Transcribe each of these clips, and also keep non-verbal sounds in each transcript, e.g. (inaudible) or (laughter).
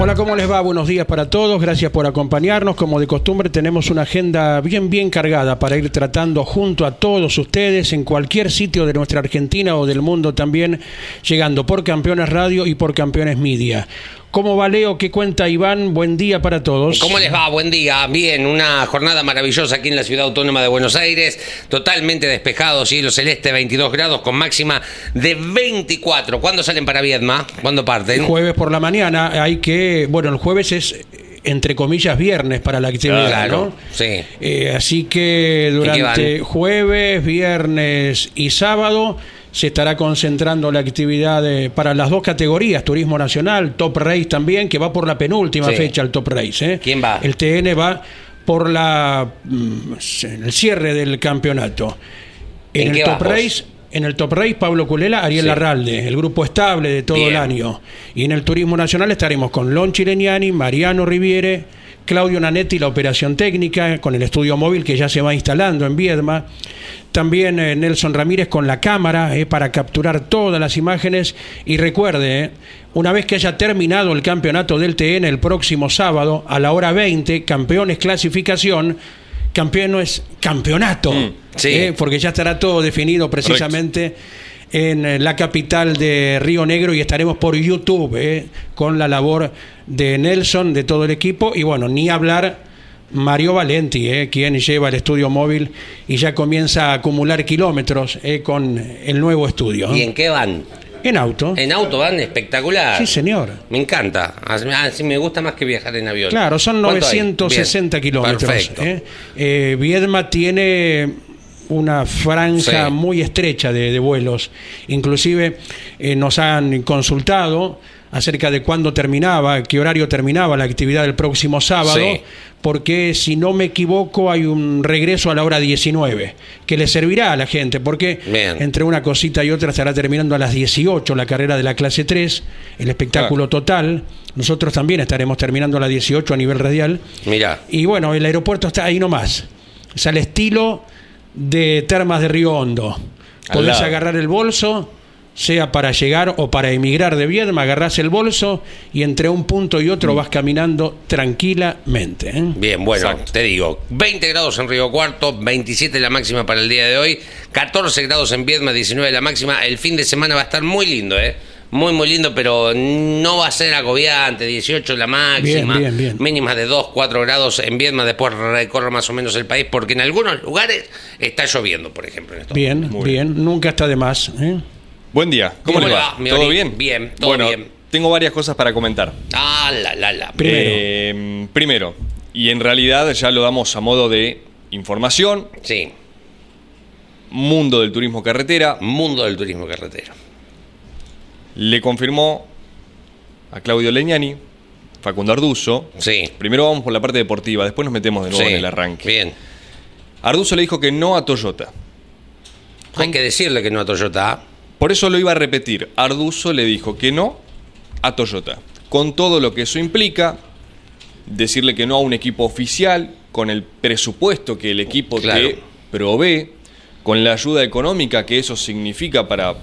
Hola, ¿cómo les va? Buenos días para todos, gracias por acompañarnos. Como de costumbre tenemos una agenda bien bien cargada para ir tratando junto a todos ustedes en cualquier sitio de nuestra Argentina o del mundo también, llegando por Campeones Radio y por Campeones Media. ¿Cómo va Leo? ¿Qué cuenta Iván? Buen día para todos. ¿Cómo les va? Buen día. Bien, una jornada maravillosa aquí en la ciudad autónoma de Buenos Aires. Totalmente despejado, cielo celeste, 22 grados con máxima de 24. ¿Cuándo salen para Viedma? ¿Cuándo parten? Jueves por la mañana. Hay que. Bueno, el jueves es entre comillas, viernes para la actividad, Claro, ¿no? sí. Eh, así que durante jueves, viernes y sábado se estará concentrando la actividad de- para las dos categorías, Turismo Nacional, Top Race también, que va por la penúltima Sí. fecha el Top Race. ¿eh? ¿Quién va? El TN va por la mm, el cierre del campeonato. En, ¿En el Top? Race, en el Top Race, Pablo Culela, Ariel Sí. Larralde, el grupo estable de todo Bien. el año. Y en el Turismo Nacional estaremos con Lon Chileniani, Mariano Riviere, Claudio Nanetti, la operación técnica, con el estudio móvil que ya se va instalando en Viedma. También eh, Nelson Ramírez con la cámara eh, para capturar todas las imágenes. Y recuerde, eh, una vez que haya terminado el campeonato del TN el próximo sábado a la hora 20, campeones clasificación, campeones campeonato. sí. eh, porque ya estará todo definido precisamente en eh, la capital de Río Negro y estaremos por YouTube eh, con la labor de Nelson, de todo el equipo y bueno, ni hablar Mario Valenti, eh, quien lleva el estudio móvil y ya comienza a acumular kilómetros eh, con el nuevo estudio. ¿Y en qué van? En auto. En auto van espectacular. Sí, señor. Me encanta. Así me gusta más que viajar en avión. Claro, son ¿Cuánto hay? 960 Bien, kilómetros. Perfecto. Viedma tiene una franja Sí. muy estrecha de, de vuelos. Inclusive eh, nos han consultado acerca de cuándo terminaba, qué horario terminaba la actividad del próximo sábado, Sí. porque si no me equivoco hay un regreso a la hora 19, que le servirá a la gente, porque Bien. entre una cosita y otra estará terminando a las 18 la carrera de la clase 3, el espectáculo total. Nosotros también estaremos terminando a las 18 a nivel radial. Mirá. Y bueno, el aeropuerto está ahí nomás. Es al estilo de Termas de Río Hondo. Podés agarrar el bolso, sea para llegar o para emigrar de Viedma, agarrás el bolso y entre un punto y otro vas caminando tranquilamente. ¿eh? Bien, bueno, Exacto. te digo, 20 grados en Río Cuarto, 27 la máxima para el día de hoy, 14 grados en Viedma, 19 la máxima. El fin de semana va a estar muy lindo, ¿eh? Muy, muy lindo, pero no va a ser agobiante, 18 la máxima, Bien, bien, bien. mínimas de 2, 4 grados en Viedma, después recorre más o menos el país, porque en algunos lugares está lloviendo, por ejemplo. En estos Bien, Muy bien, nunca está de más. ¿eh? Buen día, ¿cómo ¿Cómo le va? ¿Todo bien? Bien, todo bueno, bien. tengo varias cosas para comentar. Ah, la, la, la. Primero. Eh, primero, y en realidad ya lo damos a modo de información, Sí, mundo del turismo carretera, mundo del turismo carretero. Le confirmó a Claudio Leñani, Facundo Arduzo. Sí. Primero vamos por la parte deportiva, después nos metemos de nuevo sí. en el arranque. Bien. Arduzo le dijo que no a Toyota. Hay que decirle que no a Toyota. Por eso lo iba a repetir. Arduzo le dijo que no a Toyota. Con todo lo que eso implica, decirle que no a un equipo oficial, con el presupuesto que el equipo Claro. te provee, con la ayuda económica que eso significa para,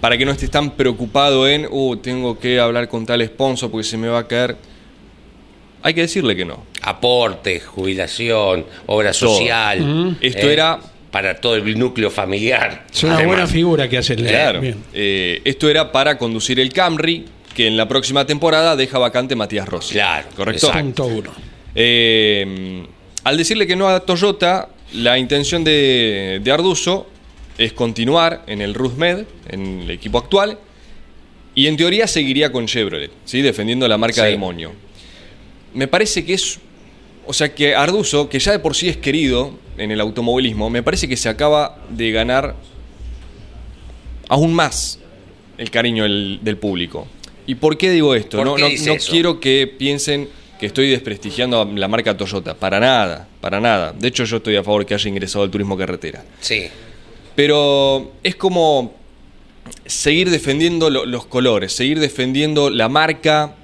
para que no estés tan preocupado en, uh, tengo que hablar con tal sponsor porque se me va a caer. Hay que decirle que no. aporte, jubilación, obra Todo. social. Esto era- para todo el núcleo familiar. Es una Además, buena figura que hace el Claro. Eh, esto era para conducir el Camry, que en la próxima temporada deja vacante Matías Rossi. Claro, ¿Correcto? exacto. Punto uno. Eh, al decirle que no a Toyota, la intención de, de Arduzo es continuar en el RusMed, en el equipo actual, y en teoría seguiría con Chevrolet, ¿sí? defendiendo la marca Sí. del Moño. Me parece que es. O sea, que Arduzo, que ya de por sí es querido en el automovilismo, me parece que se acaba de ganar aún más el cariño del, del público. ¿Y por qué digo esto? ¿Por no no- no quiero que piensen que estoy desprestigiando a la marca Toyota. Para nada, para nada. De hecho, yo estoy a favor que haya ingresado al turismo carretera. Sí. Pero es como seguir defendiendo lo- los colores, seguir defendiendo la marca,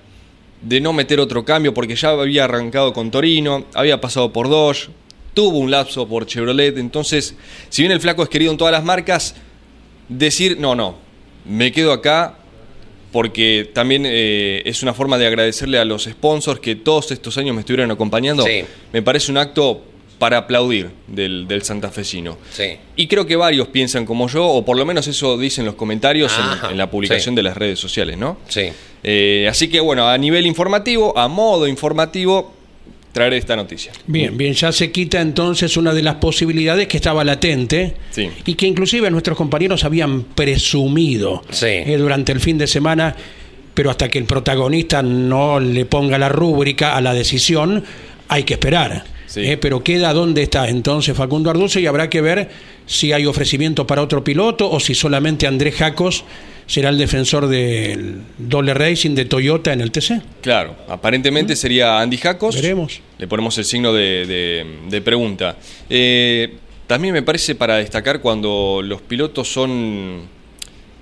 de no meter otro cambio, porque ya había arrancado con Torino, había pasado por Dodge, tuvo un lapso por Chevrolet, entonces, si bien el flaco es querido en todas las marcas, decir, no, no, me quedo acá, porque también eh, es una forma de agradecerle a los sponsors que todos estos años me estuvieron acompañando, Sí. me parece un acto para aplaudir del, del santafesino. Sí. Y creo que varios piensan como yo, o por lo menos eso dicen los comentarios en- la publicación sí. de las redes sociales, ¿no? Sí. Eh, así que bueno, a nivel informativo, a modo informativo, traeré esta noticia. Bien, bien, ya se quita entonces una de las posibilidades que estaba latente Sí. y que inclusive nuestros compañeros habían presumido Sí. eh, durante el fin de semana, pero hasta que el protagonista no le ponga la rúbrica a la decisión, hay que esperar. Sí. Eh, pero queda dónde está entonces Facundo Arduzo y habrá que ver si hay ofrecimiento para otro piloto o si solamente Andrés Jacos será el defensor del doble racing de Toyota en el TC. Claro, aparentemente sería Andy Jacos. Veremos. Le ponemos el signo de, de- de pregunta. Eh, también me parece para destacar cuando los pilotos son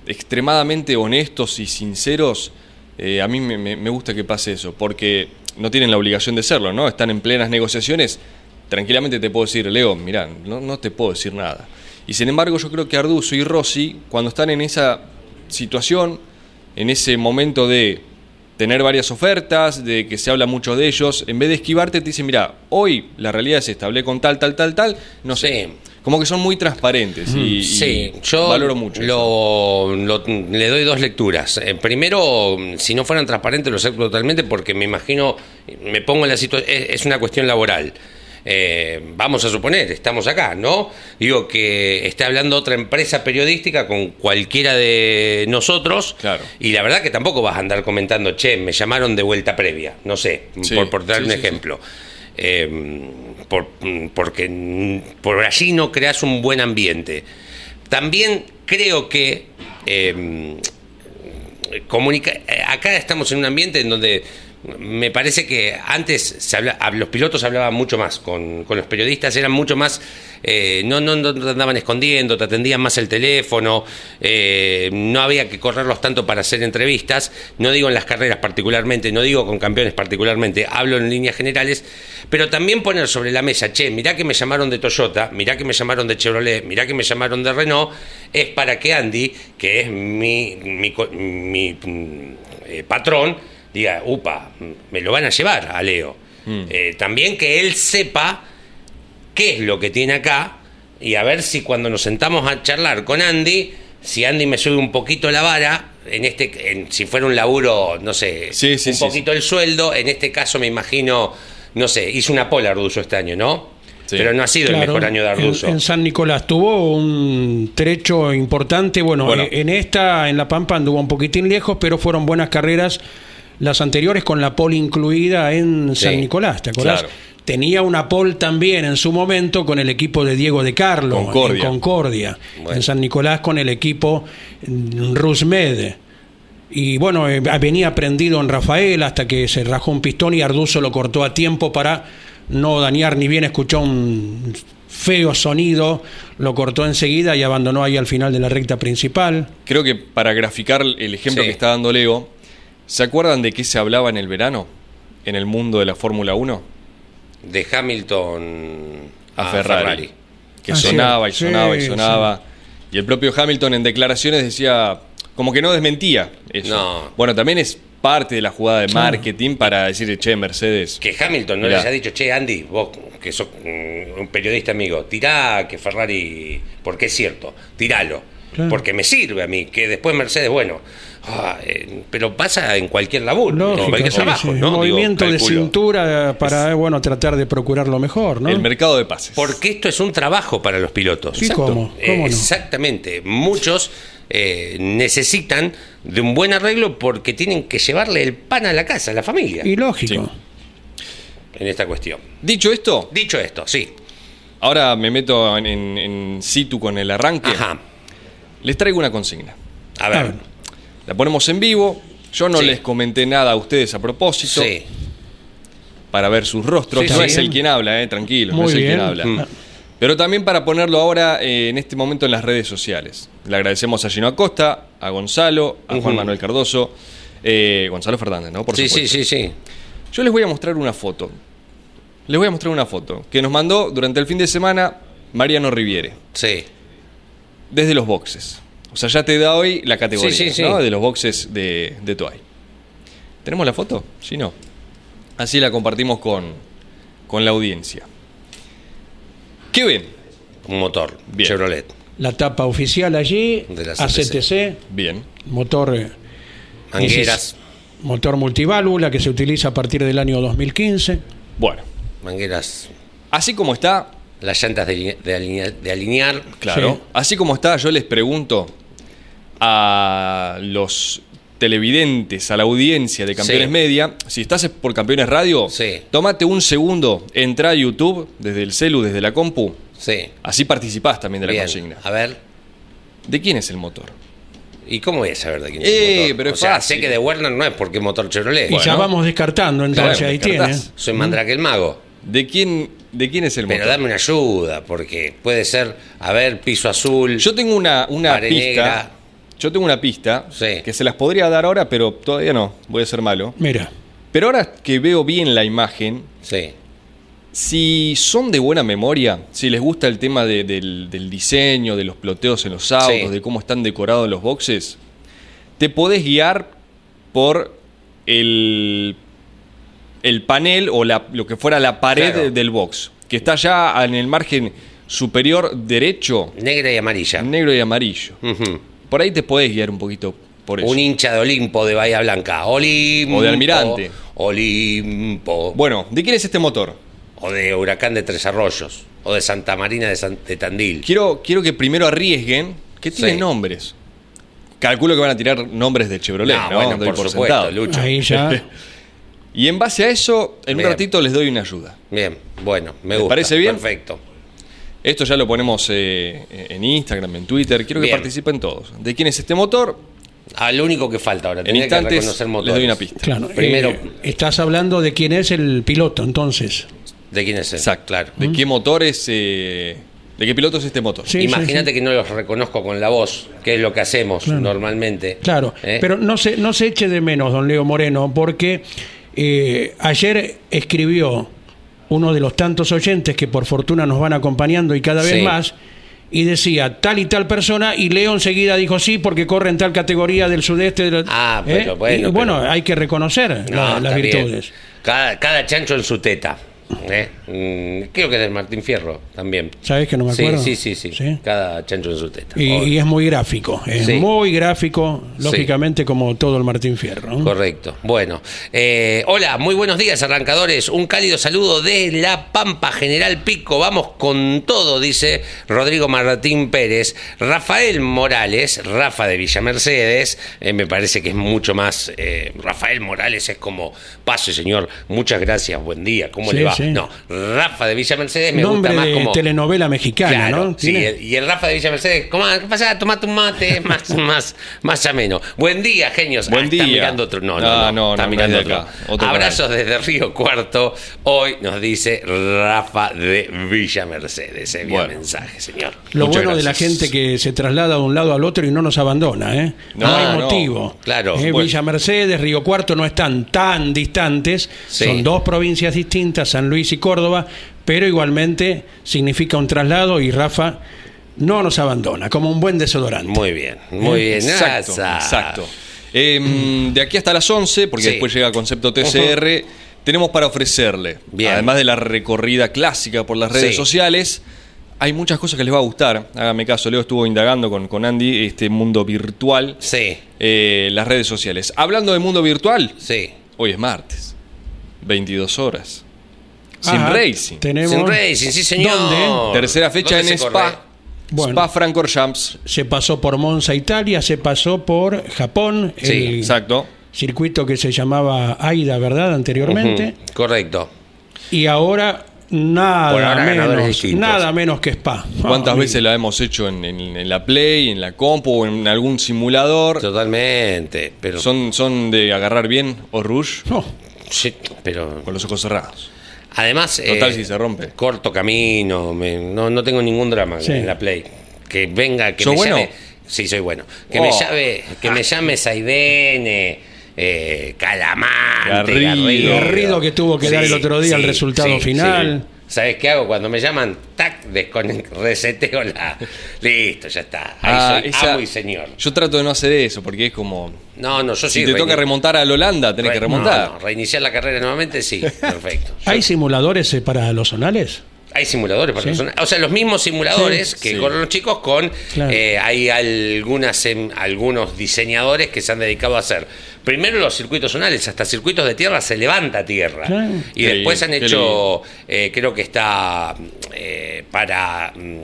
extremadamente honestos y sinceros, eh, a mí me gusta que pase eso, porque no tienen la obligación de serlo, ¿no? Están en plenas negociaciones. Tranquilamente te puedo decir, Leo, mirá, no, no te puedo decir nada. Y sin embargo, yo creo que Arduzo y Rossi, cuando están en esa situación, en ese momento de tener varias ofertas, de que se habla mucho de ellos, en vez de esquivarte te dicen, mira, hoy la realidad es esta, hablé con tal, tal, tal, tal, no sé. Sí. Como que son muy transparentes y, y Sí, yo valoro mucho. lo, lo- le doy dos lecturas. Eh, primero, si no fueran transparentes, lo acepto totalmente porque me imagino, me pongo en la situación, es, es una cuestión laboral. Eh, vamos a suponer, estamos acá, ¿no? Digo que esté hablando otra empresa periodística con cualquiera de nosotros. Claro. Y la verdad que tampoco vas a andar comentando, che, me llamaron de vuelta previa, no sé, Sí, por, por dar sí, un sí, ejemplo. Eh, por- porque por allí no creas un buen ambiente. También creo que eh, comunica acá estamos en un ambiente en donde me parece que antes se habla- hab- los pilotos hablaban mucho más con, con los periodistas, eran mucho más, eh, no, no, te andaban escondiendo, te atendían más el teléfono, eh, no había que correrlos tanto para hacer entrevistas, no digo en las carreras particularmente, no digo con campeones particularmente, hablo en líneas generales, pero también poner sobre la mesa, che, mirá que me llamaron de Toyota, mirá que me llamaron de Chevrolet, mirá que me llamaron de Renault, es para que Andy, que es mi, mi, mi, mm, eh, patrón, diga, upa, me lo van a llevar a Leo. Eh, también que él sepa qué es lo que tiene acá y a ver si cuando nos sentamos a charlar con Andy, si Andy me sube un poquito la vara, en este, en- si fuera un laburo, no sé, Sí, sí, un sí, poquito el sueldo, en este caso me imagino, no sé, hizo una pola Arduzo este año, ¿no? Sí. Pero no ha sido el mejor año de Arduzo. En, en San Nicolás tuvo un trecho importante. Bueno, Bueno. eh, en esta, en La Pampa, anduvo un poquitín lejos, pero fueron buenas carreras las anteriores con la pole incluida en Sí, San Nicolás. ¿Te acordás? claro. Tenía una pole también en su momento con el equipo de Diego de Carlo Concordia. en Concordia. Bueno. En San Nicolás con el equipo Rusmed. Y bueno, eh, venía prendido en Rafael hasta que se rajó un pistón y Arduzo lo cortó a tiempo para no dañar ni bien escuchó un feo sonido, lo cortó enseguida y abandonó ahí al final de la recta principal. Creo que para graficar el ejemplo Sí. que está dando Leo, ¿se acuerdan de qué se hablaba en el verano? En el mundo de la Fórmula 1? De Hamilton A, Ferrari. Que Ah, sonaba sí. y sonaba y Sí, sonaba. Y el propio Hamilton en declaraciones decía, como que no desmentía eso. No. Bueno, también es parte de la jugada de marketing para decir, che, Mercedes. Que Hamilton no Mirá. les haya dicho, che, Andy, vos que sos mm, un periodista amigo, tirá que Ferrari, porque es cierto, tiralo. Claro. porque me sirve a mí. Que después Mercedes, bueno, ah, eh, pero pasa en cualquier laburo, Lógico, en cualquier sí, trabajo, sí. ¿no? Digo, Movimiento de cintura para bueno tratar de procurar lo mejor, ¿no? El mercado de pases. Porque esto es un trabajo para los pilotos. Sí, ¿cómo? Eh, ¿Cómo no? Exactamente. Muchos eh, necesitan de un buen arreglo porque tienen que llevarle el pan a la casa, a la familia, Y lógico. en esta cuestión. Dicho esto, Dicho esto, sí. ahora me meto en, en- en situ con el arranque. Ajá. Les traigo una consigna. A ver. A ver. La ponemos en vivo. Yo no Sí. les comenté nada a ustedes a propósito Sí. para ver sus rostros. Sí, no es el quien habla, eh, tranquilo, no Muy es el bien. quien habla. Mm. Pero también para ponerlo ahora eh, en este momento en las redes sociales. Le agradecemos a Gino Acosta, a Gonzalo, a Juan. Manuel Cardoso, eh, Gonzalo Fernández, ¿no? Por sí, sí, sí, sí. Yo les voy a mostrar una foto. Les voy a mostrar una foto que nos mandó durante el fin de semana Mariano Riviere, Sí. desde los boxes. O sea, ya te da hoy la categoría, Sí, sí, sí. ¿no? De los boxes de, de. ¿Tenemos la foto? Si no. Así la compartimos con, con la audiencia. ¿Qué ven? Un motor. Bien. Chevrolet. La tapa oficial allí, De la ACTC, Bien. motor eh, Mangueras. motor multiválvula que se utiliza a partir del año 2015. Bueno, Mangueras. así como está, Las llantas de, line- de alinear, de alinear. claro, Sí. así como está, yo les pregunto a los televidentes, a la audiencia de Campeones Sí. Media, si estás por Campeones Radio, Sí. tómate un segundo, entra a YouTube desde el celu, desde la compu, Sí. así participás también de la Bien. consigna. A ver. ¿De quién es el motor? ¿Y cómo voy a saber de quién es Eh, el motor? pero es o sea, fácil. sé que de Werner no es porque es motor Chevrolet. Y ya vamos descartando, entonces Claro, ahí descartás. tiene. Soy Mandrake el mago. ¿De quién, de quién es el Pero motor? dame una ayuda, porque puede ser, a ver, piso azul. Yo tengo una, una Pared pista. negra. Yo tengo una pista Sí. que se las podría dar ahora, pero todavía no. Voy a ser malo. Mira, Pero ahora que veo bien la imagen, Sí. si son de buena memoria, si les gusta el tema de- del, del diseño, de los ploteos en los autos, Sí. de cómo están decorados los boxes, te podés guiar por el, el panel o la- lo que fuera la pared Claro. del box, que está ya en el margen superior derecho, Negra y amarilla. negro y amarillo. Ujú. Por ahí te podés guiar un poquito por eso. Un hincha de Olimpo de Bahía Blanca. Olimpo. O de Almirante. Olimpo. Bueno, ¿de quién es este motor? O de Huracán de Tres Arroyos. O de Santa Marina de, San- de Tandil. Quiero, quiero que primero arriesguen, que tienen Sí. nombres. Calculo que van a tirar nombres de Chevrolet, ¿no? No, bueno, Doy por supuesto, sentado. Lucho. ahí ya. (laughs) Y en base a eso, en Bien. un ratito les doy una ayuda. Bien, bueno, me ¿Les gusta. parece bien? Perfecto. Esto ya lo ponemos eh, en Instagram, en Twitter. Quiero que Bien. participen todos. ¿De quién es este motor? Ah, lo único que falta ahora. En tener que instantes reconocer les motores. doy una pista. Claro. Primero- eh, estás hablando de quién es el piloto, entonces. ¿De quién es él? Exacto. Claro. ¿De qué motor es? eh, ¿De qué piloto es este motor? Sí, Imagínate sí, sí. que no los reconozco con la voz, que es lo que hacemos normalmente. Claro, ¿Eh? pero no se, no se eche de menos, don Leo Moreno, porque eh, ayer escribió uno de los tantos oyentes que por fortuna nos van acompañando y cada vez Sí. más, y decía tal y tal persona, y Leo enseguida dijo sí, porque corre en tal categoría del sudeste. de la- Ah, pero ¿Eh? bueno, Y bueno, pero- hay que reconocer No, la- las virtudes. Cada, cada chancho en su teta. ¿Eh? Mm, creo que es del Martín Fierro también. ¿Sabés que no me acuerdo? Sí, sí, sí, ¿Sí? Cada chancho en su teta. Y, es muy gráfico, es Sí. muy gráfico, lógicamente como todo el Martín Fierro. Correcto. Bueno, eh, hola, muy buenos días, arrancadores. Un cálido saludo de La Pampa, General Pico. Vamos con todo, dice Rodrigo Martín Pérez. Rafael Morales, Rafa de Villa Mercedes, eh, me parece que es mucho más. Rafael Morales es como, pase, señor, muchas gracias, buen día, ¿cómo le va? Sí. No, Rafa de Villa Mercedes me Nombre gusta más de como. telenovela mexicana, Claro, ¿no? sí, el- y el Rafa de Villa Mercedes, ¿cómo, ¿qué pasa? Tomate un mate, (laughs) más, más, más ameno. Buen día, genios. Buen Ah, está día. mirando otro. No, no, Ah, no, no, está no, mirando otro. acá, otro Abrazos desde Río Cuarto. Hoy nos dice Rafa de Villa Mercedes. Envía Bueno. mensaje, señor. Lo Muchas bueno de la gente que se traslada de un lado al otro y no nos abandona, ¿eh? No, No, hay no, motivo. claro. Eh, Bueno. Villa Mercedes, Río Cuarto no están tan distantes, Sí. son dos provincias distintas, San Luis y Córdoba, pero igualmente significa un traslado y Rafa no nos abandona, como un buen desodorante. Muy bien, muy bien. Exacto, Asa. exacto. Eh, de aquí hasta las 11, porque Sí. después llega Concepto TCR, tenemos para ofrecerle, Bien. además de la recorrida clásica por las redes Sí. sociales, hay muchas cosas que les va a gustar. Hágame caso, Leo estuvo indagando con, con Andy este mundo virtual, Sí, eh, las redes sociales. Hablando de mundo virtual, sí. hoy es martes, 22 horas. Sin Ajá, racing. Tenemos, Sin Racing, sí señor. ¿Dónde? Tercera fecha en ¿Dónde se Spa. corre? Bueno. Spa Francorchamps. Se pasó por Monza, Italia, se pasó por Japón, Sí, el Exacto. circuito que se llamaba AIDA, ¿verdad? Anteriormente. Correcto. Y ahora nada menos, nada menos que Spa. ¿Cuántas Ah, veces la hemos hecho en, en- en la Play, en la compu o en algún simulador? Totalmente. Pero, Son, son de agarrar bien o rush no, sí, pero con los ojos cerrados. Además. Total, eh, si se rompe. Corto camino. me- no, no tengo ningún drama Sí. en la Play. Que venga, que ¿Sos me bueno? llame. Sí, soy bueno. Que Oh. me llame, que me llame Saidene, eh, Calamante, Garrido. Garrido que tuvo que dar el otro día el resultado final. ¿Sabes qué hago? Cuando me llaman, tac, desconec- (laughs) reseteo la. Listo, ya está. Ahí Ah, soy esa- amo y señor. Yo trato de no hacer eso porque es como. No, no, yo sí. Si te toca remontar a la Holanda, tenés re- que remontar. no, no, reiniciar la carrera nuevamente, sí, perfecto. Yo- (laughs) ¿Hay simuladores eh, para los zonales? Hay simuladores para Sí. personas. O sea, los mismos simuladores Sí, que sí. corren los chicos con. Claro. eh, hay algunas em, algunos diseñadores que se han dedicado a hacer. Primero los circuitos zonales, hasta circuitos de tierra se levanta tierra. Claro. Y Qué después han hecho. eh, creo que está eh, para mm,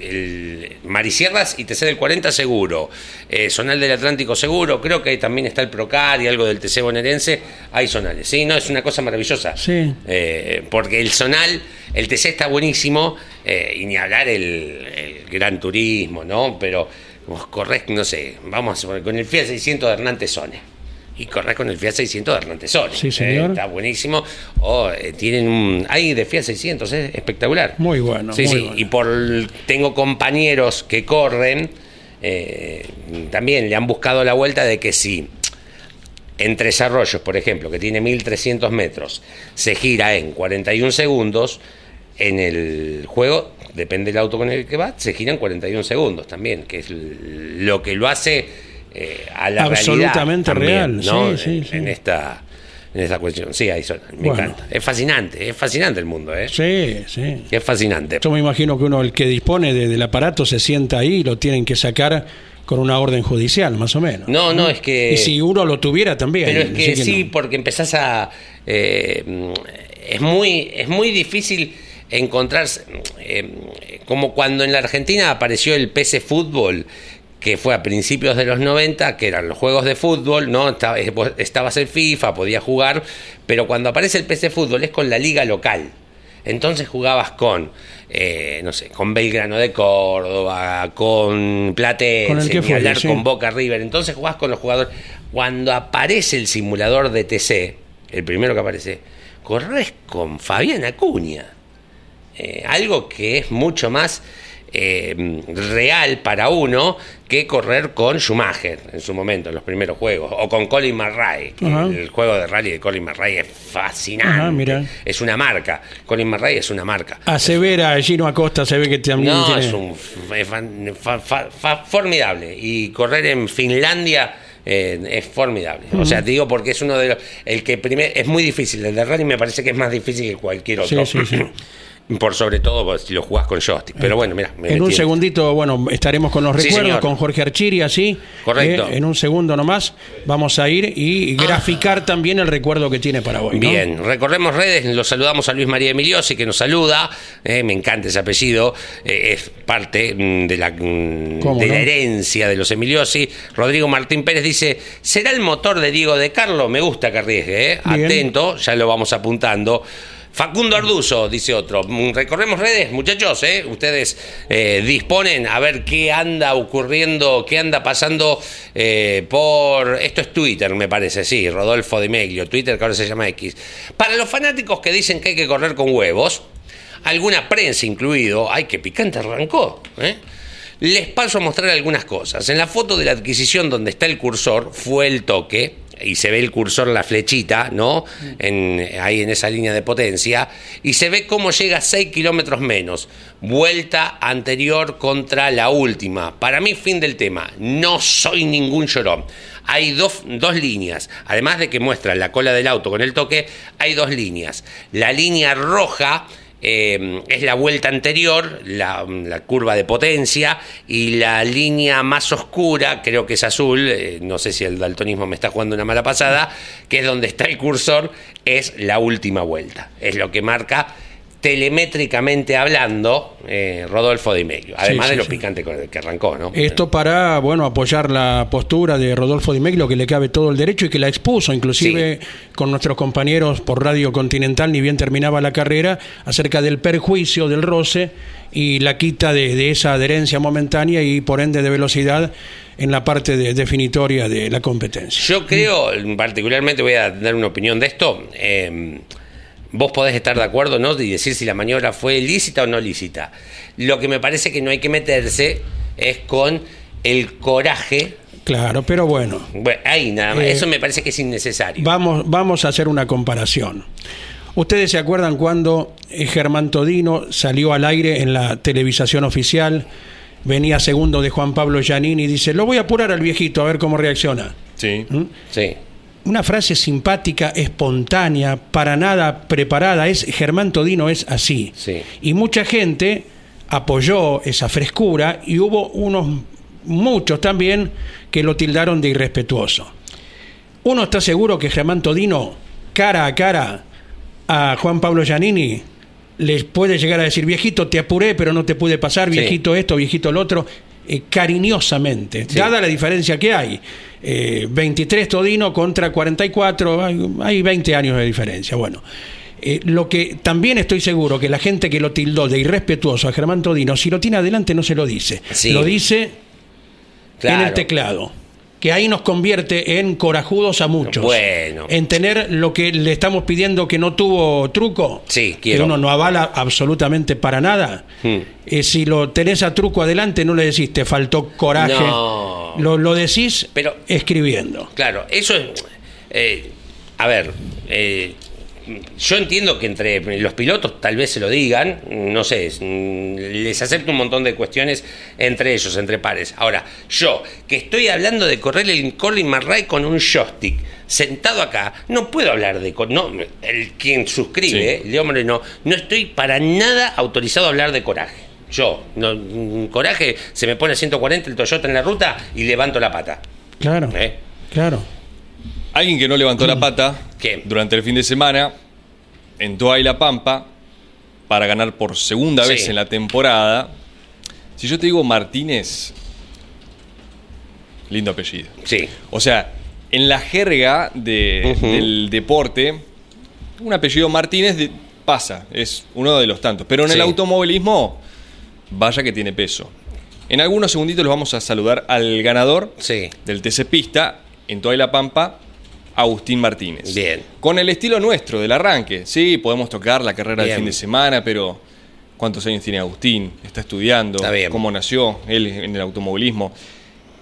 el Marisierras y TC del 40 seguro. Eh, zonal del Atlántico seguro. Creo que ahí también está el Procar y algo del TC bonaerense. Hay zonales. Sí, no, es una cosa maravillosa. Sí. Eh, porque el zonal, el TC está buenísimo, eh, y ni hablar el, el gran turismo, ¿no? Pero vos corres, no sé, vamos a suponer, con el Fiat 600 de Hernán Tesone. Y corres con el Fiat 600 de Hernán Tesone. Sí, eh, señor. está buenísimo. O eh, tienen un. Hay de Fiat 600, es espectacular. Muy bueno, Sí, muy sí. bueno. Y por tengo compañeros que corren, eh, también le han buscado la vuelta de que si en Tres Arroyos, por ejemplo, que tiene 1300 metros, se gira en 41 segundos, en el juego, depende del auto con el que va, se gira en 41 segundos también, que es lo que lo hace eh, a la Absolutamente realidad real, también, ¿no? sí, sí, en, esta en esta cuestión. Sí, ahí son, me Bueno. encanta. Es fascinante, es fascinante el mundo, ¿eh? Sí, sí. Es fascinante. Yo me imagino que uno, el que dispone de- del aparato, se sienta ahí y lo tienen que sacar con una orden judicial, más o menos. No, no, es que... Y si uno lo tuviera también. Pero es que sí, no. porque empezás a. eh, es, muy, es muy difícil encontrar. eh, como cuando en la Argentina apareció el PC Fútbol, que fue a principios de los 90, que eran los juegos de fútbol, ¿no? Estaba- eh, Estabas en FIFA, podías jugar, pero cuando aparece el PC Fútbol es con la liga local. Entonces jugabas con, eh, no sé, con Belgrano de Córdoba, con Platense, Con hablar sí. con Boca River. Entonces jugás con los jugadores. Cuando aparece el simulador de TC, el primero que aparece, corres con Fabián Acuña. Eh, algo que es mucho más eh, real para uno que correr con Schumacher en su momento, en los primeros juegos, o con Colin McRae. Ajá. El juego de rally de Colin McRae es fascinante. Mira. Es una marca. Colin McRae es una marca. Asevera Gino Acosta, se ve que también No, tiene... es un es fan- fa- fa- fa- formidable. Y correr en Finlandia eh, es formidable. O sea, te digo porque es uno de los. El que primer, es muy difícil. El de rally me parece que es más difícil que cualquier otro. Sí, sí, sí. (clears throat) Por sobre todo si lo jugás con joystick. Pero bueno, mira. En un segundito, bueno, estaremos con los recuerdos, con Jorge Archiri, así. Correcto. Eh, en un segundo nomás vamos a ir y graficar también el recuerdo que tiene para hoy. ¿no? Bien, recorremos redes, los saludamos a Luis María Emiliosi que nos saluda, eh, me encanta ese apellido, eh, es parte mm, de, la, mm, ¿Cómo de no? la herencia de los Emiliosi. Rodrigo Martín Pérez dice, ¿será el motor de Diego de Carlo? Me gusta que arriesgue, eh. Atento, ya lo vamos apuntando. Facundo Arduzo, dice otro. Mm, Recorremos redes, muchachos, ¿eh? Ustedes eh, disponen a ver qué anda ocurriendo, qué anda pasando eh, por... Esto es Twitter, me parece, sí, Rodolfo de Meglio, Twitter que ahora se llama X. Para los fanáticos que dicen que hay que correr con huevos, alguna prensa incluido, ay, que picante arrancó, ¿eh? Les paso a mostrar algunas cosas. En la foto de la adquisición donde está el cursor, fue el toque, y se ve el cursor, la flechita, ¿no? Ahí en esa línea de potencia, y se ve cómo llega a 6 kilómetros menos. Vuelta anterior contra la última. Para mí, fin del tema. No soy ningún llorón. Hay dos, dos líneas. Además de que muestra la cola del auto con el toque, hay dos líneas. La línea roja eh, es la vuelta anterior, la, la curva de potencia, y la línea más oscura, creo que es azul, eh, no sé si el daltonismo me está jugando una mala pasada, que es donde está el cursor, es la última vuelta. Es lo que marca telemétricamente hablando eh, Rodolfo Di Meglio, además Sí, sí, de lo sí. picante con el que arrancó, ¿no? Esto para, bueno, apoyar la postura de Rodolfo Di Meglio, que le cabe todo el derecho y que la expuso, inclusive con nuestros compañeros por Radio Continental, ni bien terminaba la carrera, acerca del perjuicio del roce y la quita de, de esa adherencia momentánea y por ende de velocidad en la parte de- definitoria de la competencia. Yo creo, particularmente voy a dar una opinión de esto. eh, vos podés estar de acuerdo, ¿no? Y decir si la maniobra fue lícita o no lícita. Lo que me parece que no hay que meterse es con el coraje. Claro, pero bueno, Bueno, ahí nada más. Eh, Eso me parece que es innecesario. Vamos, vamos a hacer una comparación. ¿Ustedes se acuerdan cuando eh, Germán Todino salió al aire en la televisación oficial? Venía segundo de Juan Pablo Giannini y dice, lo voy a apurar al viejito a ver cómo reacciona. Sí. ¿Mm? Sí. Una frase simpática, espontánea, para nada preparada. Es Germán Todino es así. Sí. Y mucha gente apoyó esa frescura y hubo unos muchos también que lo tildaron de irrespetuoso. Uno está seguro que Germán Todino, cara a cara a Juan Pablo Giannini, les puede llegar a decir, viejito, te apuré, pero no te pude pasar, Sí. viejito esto, viejito lo otro, eh, cariñosamente, Sí. dada la diferencia que hay. Eh, 23 Todino contra 44, hay, hay 20 años de diferencia. Bueno, eh, lo que también estoy seguro que la gente que lo tildó de irrespetuoso a Germán Todino, si lo tiene adelante no se lo dice, Sí. lo dice Claro. en el teclado. Que ahí nos convierte en corajudos a muchos. Bueno. En tener lo que le estamos pidiendo que no tuvo truco. Sí, Que quiero. uno no avala absolutamente para nada. Hmm. Eh, si lo tenés a truco adelante, no le decís te faltó coraje. No. Lo, lo decís Pero- escribiendo. Claro, eso es. eh, a ver, eh, yo entiendo que entre los pilotos tal vez se lo digan, no sé, es, les acepto un montón de cuestiones entre ellos, entre pares. Ahora, yo, que estoy hablando de correr el Colin McRae con un joystick, sentado acá, no puedo hablar de. No, el quien suscribe, Sí. Leo Moreno, no estoy para nada autorizado a hablar de coraje. Yo, no, mm, coraje, se me pone 140 el Toyota en la ruta y levanto la pata. Claro. ¿Eh? Claro. Alguien que no levantó la pata durante el fin de semana en Toa y La Pampa para ganar por segunda Sí. vez en la temporada. Si yo te digo Martínez, lindo apellido. Sí. O sea, en la jerga de- del deporte, un apellido Martínez de- pasa, es uno de los tantos. Pero en Sí. el automovilismo, vaya que tiene peso. En algunos segunditos los vamos a saludar al ganador Sí. del TC Pista en Toda la Pampa, Agustín Martínez. Bien. Con el estilo nuestro, del arranque. Sí, podemos tocar la carrera del fin de semana, pero ¿cuántos años tiene Agustín? Está estudiando, Está bien. cómo nació él en el automovilismo.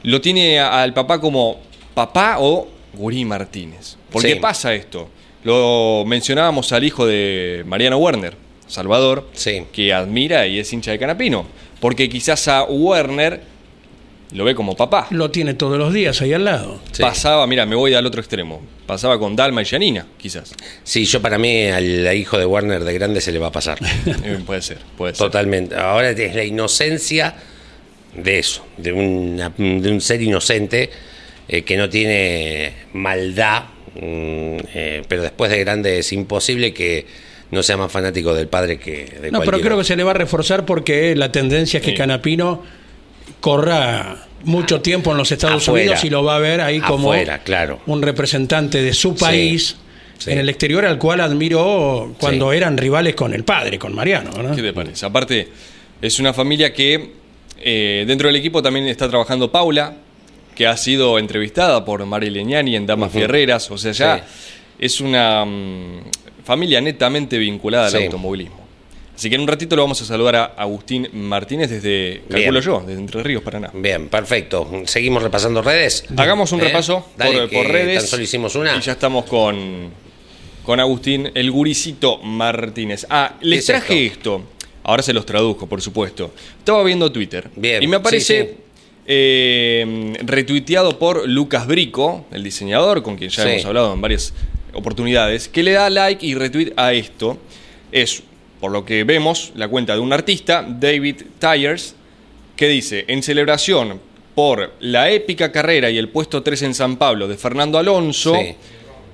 Lo tiene al papá como papá o Gurí Martínez. ¿Por Sí. qué pasa esto? Lo mencionábamos al hijo de Mariano Werner, Salvador, Sí. que admira y es hincha de Canapino. Porque quizás a Werner lo ve como papá. Lo tiene todos los días ahí al lado. Sí. Pasaba, mira, me voy al otro extremo. Pasaba con Dalma y Janina, quizás. Sí, yo para mí al hijo de Warner de grande se le va a pasar. (laughs) Eh, puede ser, puede ser. Totalmente. Ahora es la inocencia de eso, de, una- de un ser inocente eh, que no tiene maldad, mm, eh, pero después de grande es imposible que no sea más fanático del padre que de No, pero creo que se le va a reforzar porque la tendencia es que Sí. Canapino corra mucho tiempo en los Estados Afuera. Unidos y lo va a ver ahí como Afuera, claro. un representante de su país sí. en el exterior al cual admiró cuando Sí. eran rivales con el padre, con Mariano. ¿no? ¿Qué te parece? Aparte, es una familia que eh, dentro del equipo también está trabajando Paula, que ha sido entrevistada por Mari Leñani en Damas. Fierreras. O sea, ya Sí. es una mm, familia netamente vinculada al automovilismo. Así que en un ratito lo vamos a saludar a Agustín Martínez desde, calculo Bien. yo, desde Entre Ríos, Paraná. Bien, perfecto. Seguimos repasando redes. Hagamos un ¿Eh? repaso Dale, por, redes. Tan solo hicimos una. Y ya estamos con, con Agustín, el guricito Martínez. Ah, les es traje esto? Ahora se los traduzco, por supuesto. Estaba viendo Twitter. Bien, Y me aparece sí, sí. eh, retuiteado por Lucas Brico, el diseñador, con quien ya Sí. hemos hablado en varias oportunidades, que le da like y retweet a esto. Es por lo que vemos, la cuenta de un artista, David Tyers, que dice, en celebración por la épica carrera y el puesto 3 en San Pablo de Fernando Alonso, Sí.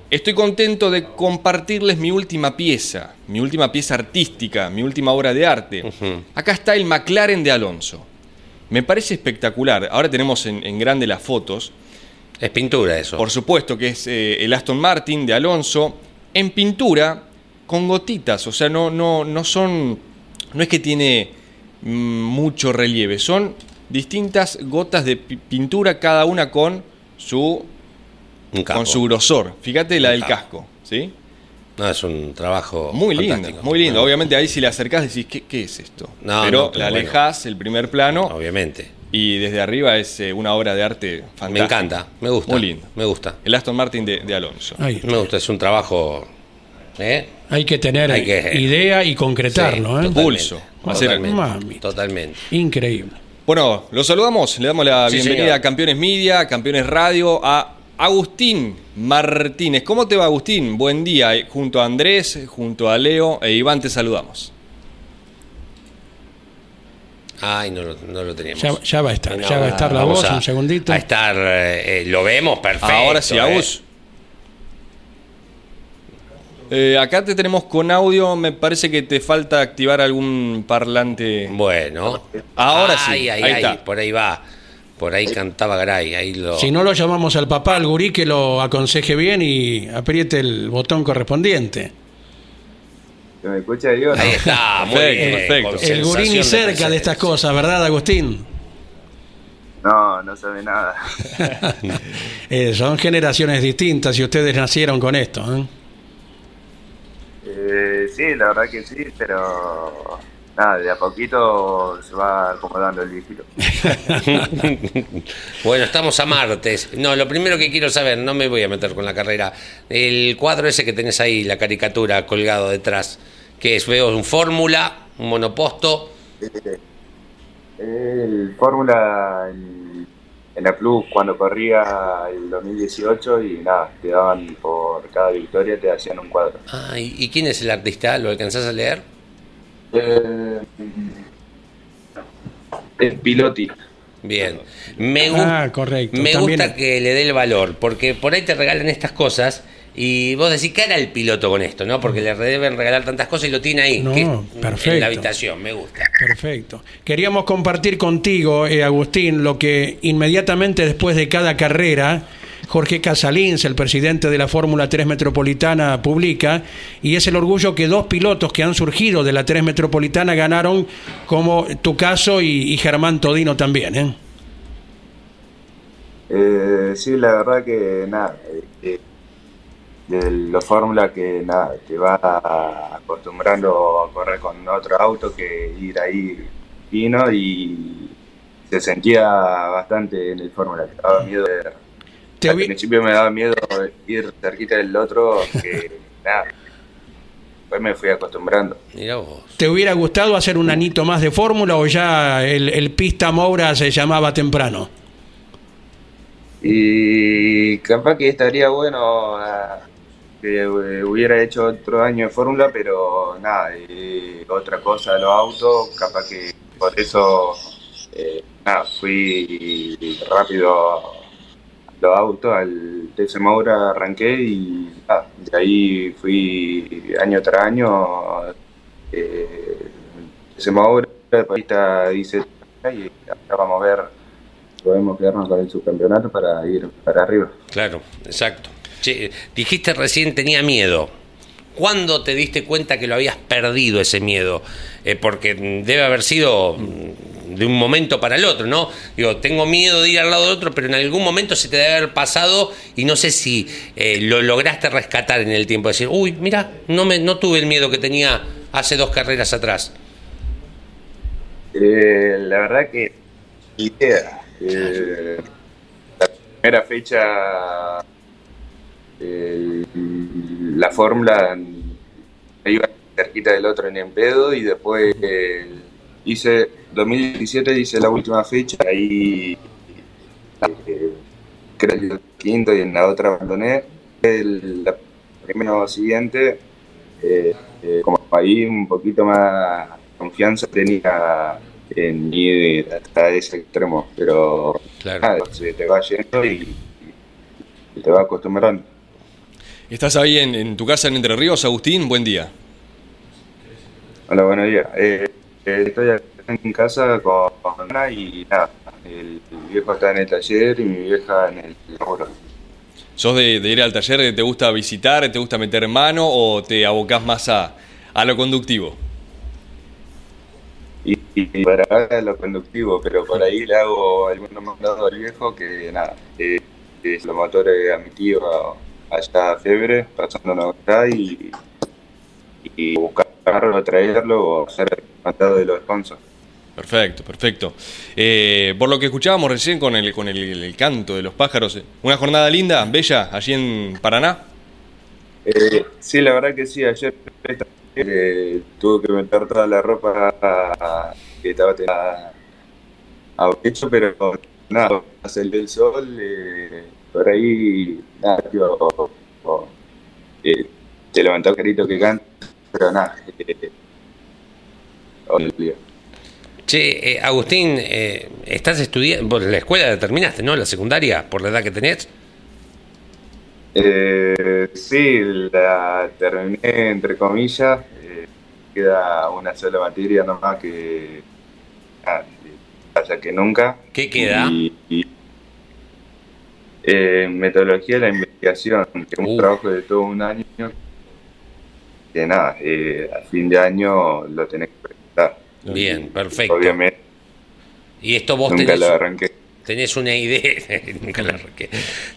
estoy contento de compartirles mi última pieza, mi última pieza artística, mi última obra de arte. Acá está el McLaren de Alonso. Me parece espectacular. Ahora tenemos en, en grande las fotos. Es pintura eso. Por supuesto que es eh, el Aston Martin de Alonso en pintura con gotitas, o sea, no, no, no son, no es que tiene mm, mucho relieve, son distintas gotas de pi- pintura, cada una con su, con su grosor. Fíjate la Un del casco, ¿sí? No, es un trabajo Muy lindo, muy lindo. Obviamente ahí si le acercás decís, ¿qué, qué es esto? No, pero no, la bueno. alejás, el primer plano, Obviamente. Y desde arriba es eh, una obra de arte fantástica. Me encanta, me gusta. Muy lindo. Me gusta. El Aston Martin de, de Alonso. Me gusta, es un trabajo. ¿eh? Hay que tener Hay que- idea y concretarlo. Sí, ¿eh? totalmente, Pulso. Hacer- Totalmente. Mami. totalmente. Increíble. Bueno, los saludamos, le damos la Sí, bienvenida señor. a Campeones Media, Campeones Radio, a Agustín Martínez. ¿Cómo te va, Agustín? Buen día. Eh, Junto a Andrés, junto a Leo e Iván te saludamos. Ay, no, lo- no lo teníamos. Ya, ya va a estar, No, ya va a estar la voz, a- un segundito. A estar, eh, lo vemos perfecto. Ahora sí, eh. Agus. Eh, acá te tenemos con audio, me parece que te falta activar algún parlante. Bueno. Ahora sí, ay, ahí ay, está. Por ahí va. Por ahí cantaba Garay. Ahí lo. Si no lo llamamos al papá, al gurí, que lo aconseje bien y apriete el botón correspondiente. ¿Se me escucha? Ahí está, muy Perfecto, bien. perfecto. con El gurí ni sensación cerca de estas cosas, ¿verdad, Agustín? No, no sabe nada. (laughs) Eh, son generaciones distintas y ustedes nacieron con esto. ¿eh? Eh, sí, la verdad que sí, pero nada, de a poquito se va acomodando el viejito. (laughs) Bueno, estamos a martes. No, lo primero que quiero saber, no me voy a meter con la carrera. El cuadro ese que tenés ahí, la caricatura colgado detrás, que es, veo un fórmula, un monoposto. El Fórmula en, en la Plus cuando corría el 2018 y nada, te daban por cada victoria, te hacían un cuadro. Ah, ¿y, y quién es el artista? ¿Lo alcanzás a leer? Eh, el Piloti. Bien. Me, gu- Ah, correcto. me También- gusta que le dé el valor, porque por ahí te regalan estas cosas y vos decís, ¿qué hará el piloto con esto? ¿no? Porque le deben regalar tantas cosas y lo tiene ahí, No, que- en perfecto. la habitación, me gusta. Perfecto. Queríamos compartir contigo, eh, Agustín, lo que inmediatamente después de cada carrera, Jorge Casalins, el presidente de la Fórmula 3 Metropolitana, publica, y es el orgullo que dos pilotos que han surgido de la 3 Metropolitana ganaron, como tu caso y, Germán Todino también. ¿eh? Eh, sí, la verdad que nada, eh, de los Fórmula que nada, te va acostumbrando a correr con otro auto que ir ahí fino y se sentía bastante en el Fórmula, que daba miedo de- Te al principio me daba miedo ir cerquita del otro, que (laughs) nada, después me fui acostumbrando. Mira vos. ¿Te hubiera gustado hacer un anito más de Fórmula o ya el, el pista Moura se llamaba temprano? Y capaz que estaría bueno ah, que eh, hubiera hecho otro año de Fórmula, pero nada, eh, otra cosa los autos, capaz que por eso eh, nada, fui rápido los autos, al TC Moura arranqué y nada, de ahí fui año tras año, eh, TC esta dice y ahora vamos a ver podemos quedarnos con el subcampeonato para ir para arriba. Claro, exacto. Dijiste recién tenía miedo. ¿Cuándo te diste cuenta que lo habías perdido ese miedo? Eh, porque debe haber sido mm, de un momento para el otro, ¿no? Digo, tengo miedo de ir al lado del otro, pero en algún momento se te debe haber pasado y no sé si eh, lo lograste rescatar en el tiempo. Decir, uy, mira, no, me, no tuve el miedo que tenía hace dos carreras atrás. Eh, la verdad que idea. Eh, la primera fecha la fórmula iba cerquita del otro en pedo y después hice 2017 hice la última fecha ahí eh, creo que el quinto y en la otra abandoné el la primera siguiente eh, eh, como ahí un poquito más confianza tenía en ir hasta ese extremo, pero Claro. nada, se te va yendo y, y te va acostumbrando. ¿Estás ahí en, en tu casa en Entre Ríos, Agustín? Buen día. Hola, buenos días. Eh, estoy acá en casa con, con Ana y nada, el, viejo está en el taller y mi vieja en el laburo. ¿Sos de, de ir al taller? ¿Te gusta visitar? ¿Te gusta meter mano? ¿O te abocás más a, a lo conductivo? Y, y para lo conductivo, pero por ahí le hago algunos mandados al viejo que nada, eh, los motores a mi tío allá a Febre, pasándonos acá y, y buscarlo, traerlo o hacer el mandado de los sponsors. Perfecto, perfecto. Eh, por lo que escuchábamos recién con el, con el, canto de los pájaros, eh, una jornada linda, bella, allí en Paraná. Eh, sí, la verdad que sí, ayer eh, tuve que meter toda la ropa que estaba a, a hecho, pero nada, salió el sol, eh, por ahí, nada, tío, o- o, eh, te levantó carito que canta, pero nada, olvidé. Che, eh, Agustín, eh, estás estudiando, la escuela la terminaste, ¿no? La secundaria, por la edad que tenés. Eh, sí, la terminé entre comillas. queda una sola materia nomás que. Ah, que nunca. ¿Qué queda? Y, y, metodología de la investigación, que es un Uh. trabajo de todo un año. Que nada, a fin de año lo tenés que. Bien, perfecto. Obviamente, Y esto vos nunca tenés, lo arranqué. tenés una idea, (laughs) nunca la arranqué.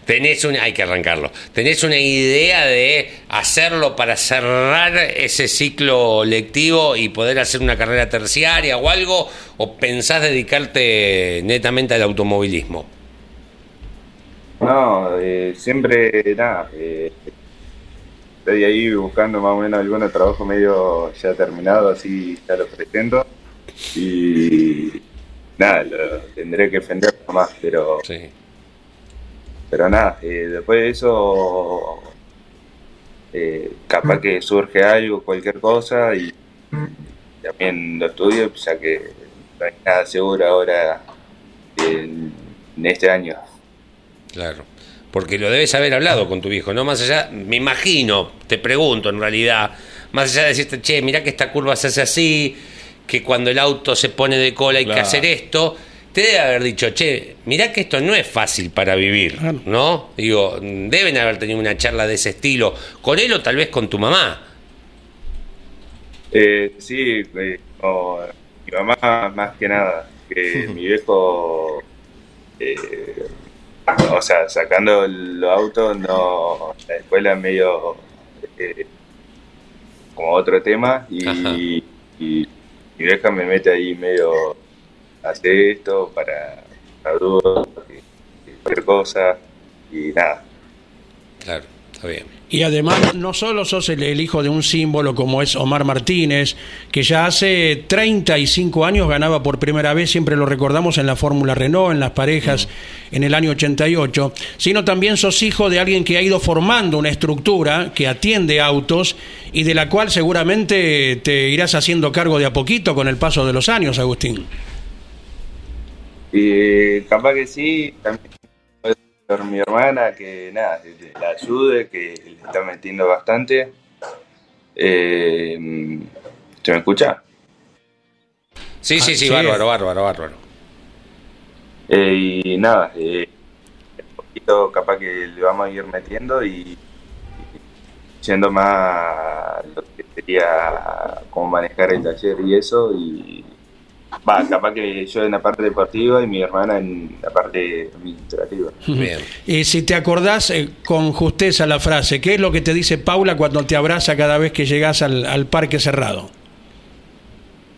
Tenés una, hay que arrancarlo. Tenés una idea de hacerlo para cerrar ese ciclo lectivo y poder hacer una carrera terciaria o algo, o pensás dedicarte netamente al automovilismo. No, eh, siempre, nada, eh, estoy ahí buscando más o menos algún trabajo medio ya terminado, así ya lo presento. Y nada, lo tendré que defender más, pero, Sí. pero nada, eh, después de eso, eh, capaz que surge algo, cualquier cosa, y también lo estudio, ya que no hay nada seguro ahora en, en este año. Claro. Porque lo debes haber hablado con tu viejo, ¿no? Más allá, me imagino, te pregunto en realidad, más allá de decirte, che, mirá que esta curva se hace así, que cuando el auto se pone de cola hay que hacer esto, te debe haber dicho, che, mirá que esto no es fácil para vivir, Claro. ¿no? Digo, deben haber tenido una charla de ese estilo, con él o tal vez con tu mamá. Eh, sí, eh, mi mamá más que nada, que (laughs) mi viejo, eh, o sea, sacando los autos, no, la escuela es medio eh, como otro tema y mi vieja me mete ahí medio, hace esto para la duda, que- que cualquier cosa y nada. Claro, está bien. Y además, no solo sos el, el hijo de un símbolo como es Omar Martínez, que ya hace 35 años ganaba por primera vez, siempre lo recordamos en la Fórmula Renault, en las parejas, en el año 88, sino también sos hijo de alguien que ha ido formando una estructura que atiende autos y de la cual seguramente te irás haciendo cargo de a poquito con el paso de los años, Agustín. Y capaz que sí, también ser mi hermana que nada, la ayude, que le está metiendo bastante. Eh, ¿Se me escucha? Sí, sí, Ah, sí, sí. bárbaro, bárbaro, bárbaro. Eh, y nada, eh, un poquito capaz que le vamos a ir metiendo y, y yendo más lo que sería cómo manejar el taller y eso. Y va, capaz que yo en la parte deportiva y mi hermana en la parte administrativa. Bien. Y (laughs) si te acordás eh, con justeza la frase, ¿qué es lo que te dice Paula cuando te abraza cada vez que llegas al, al parque cerrado?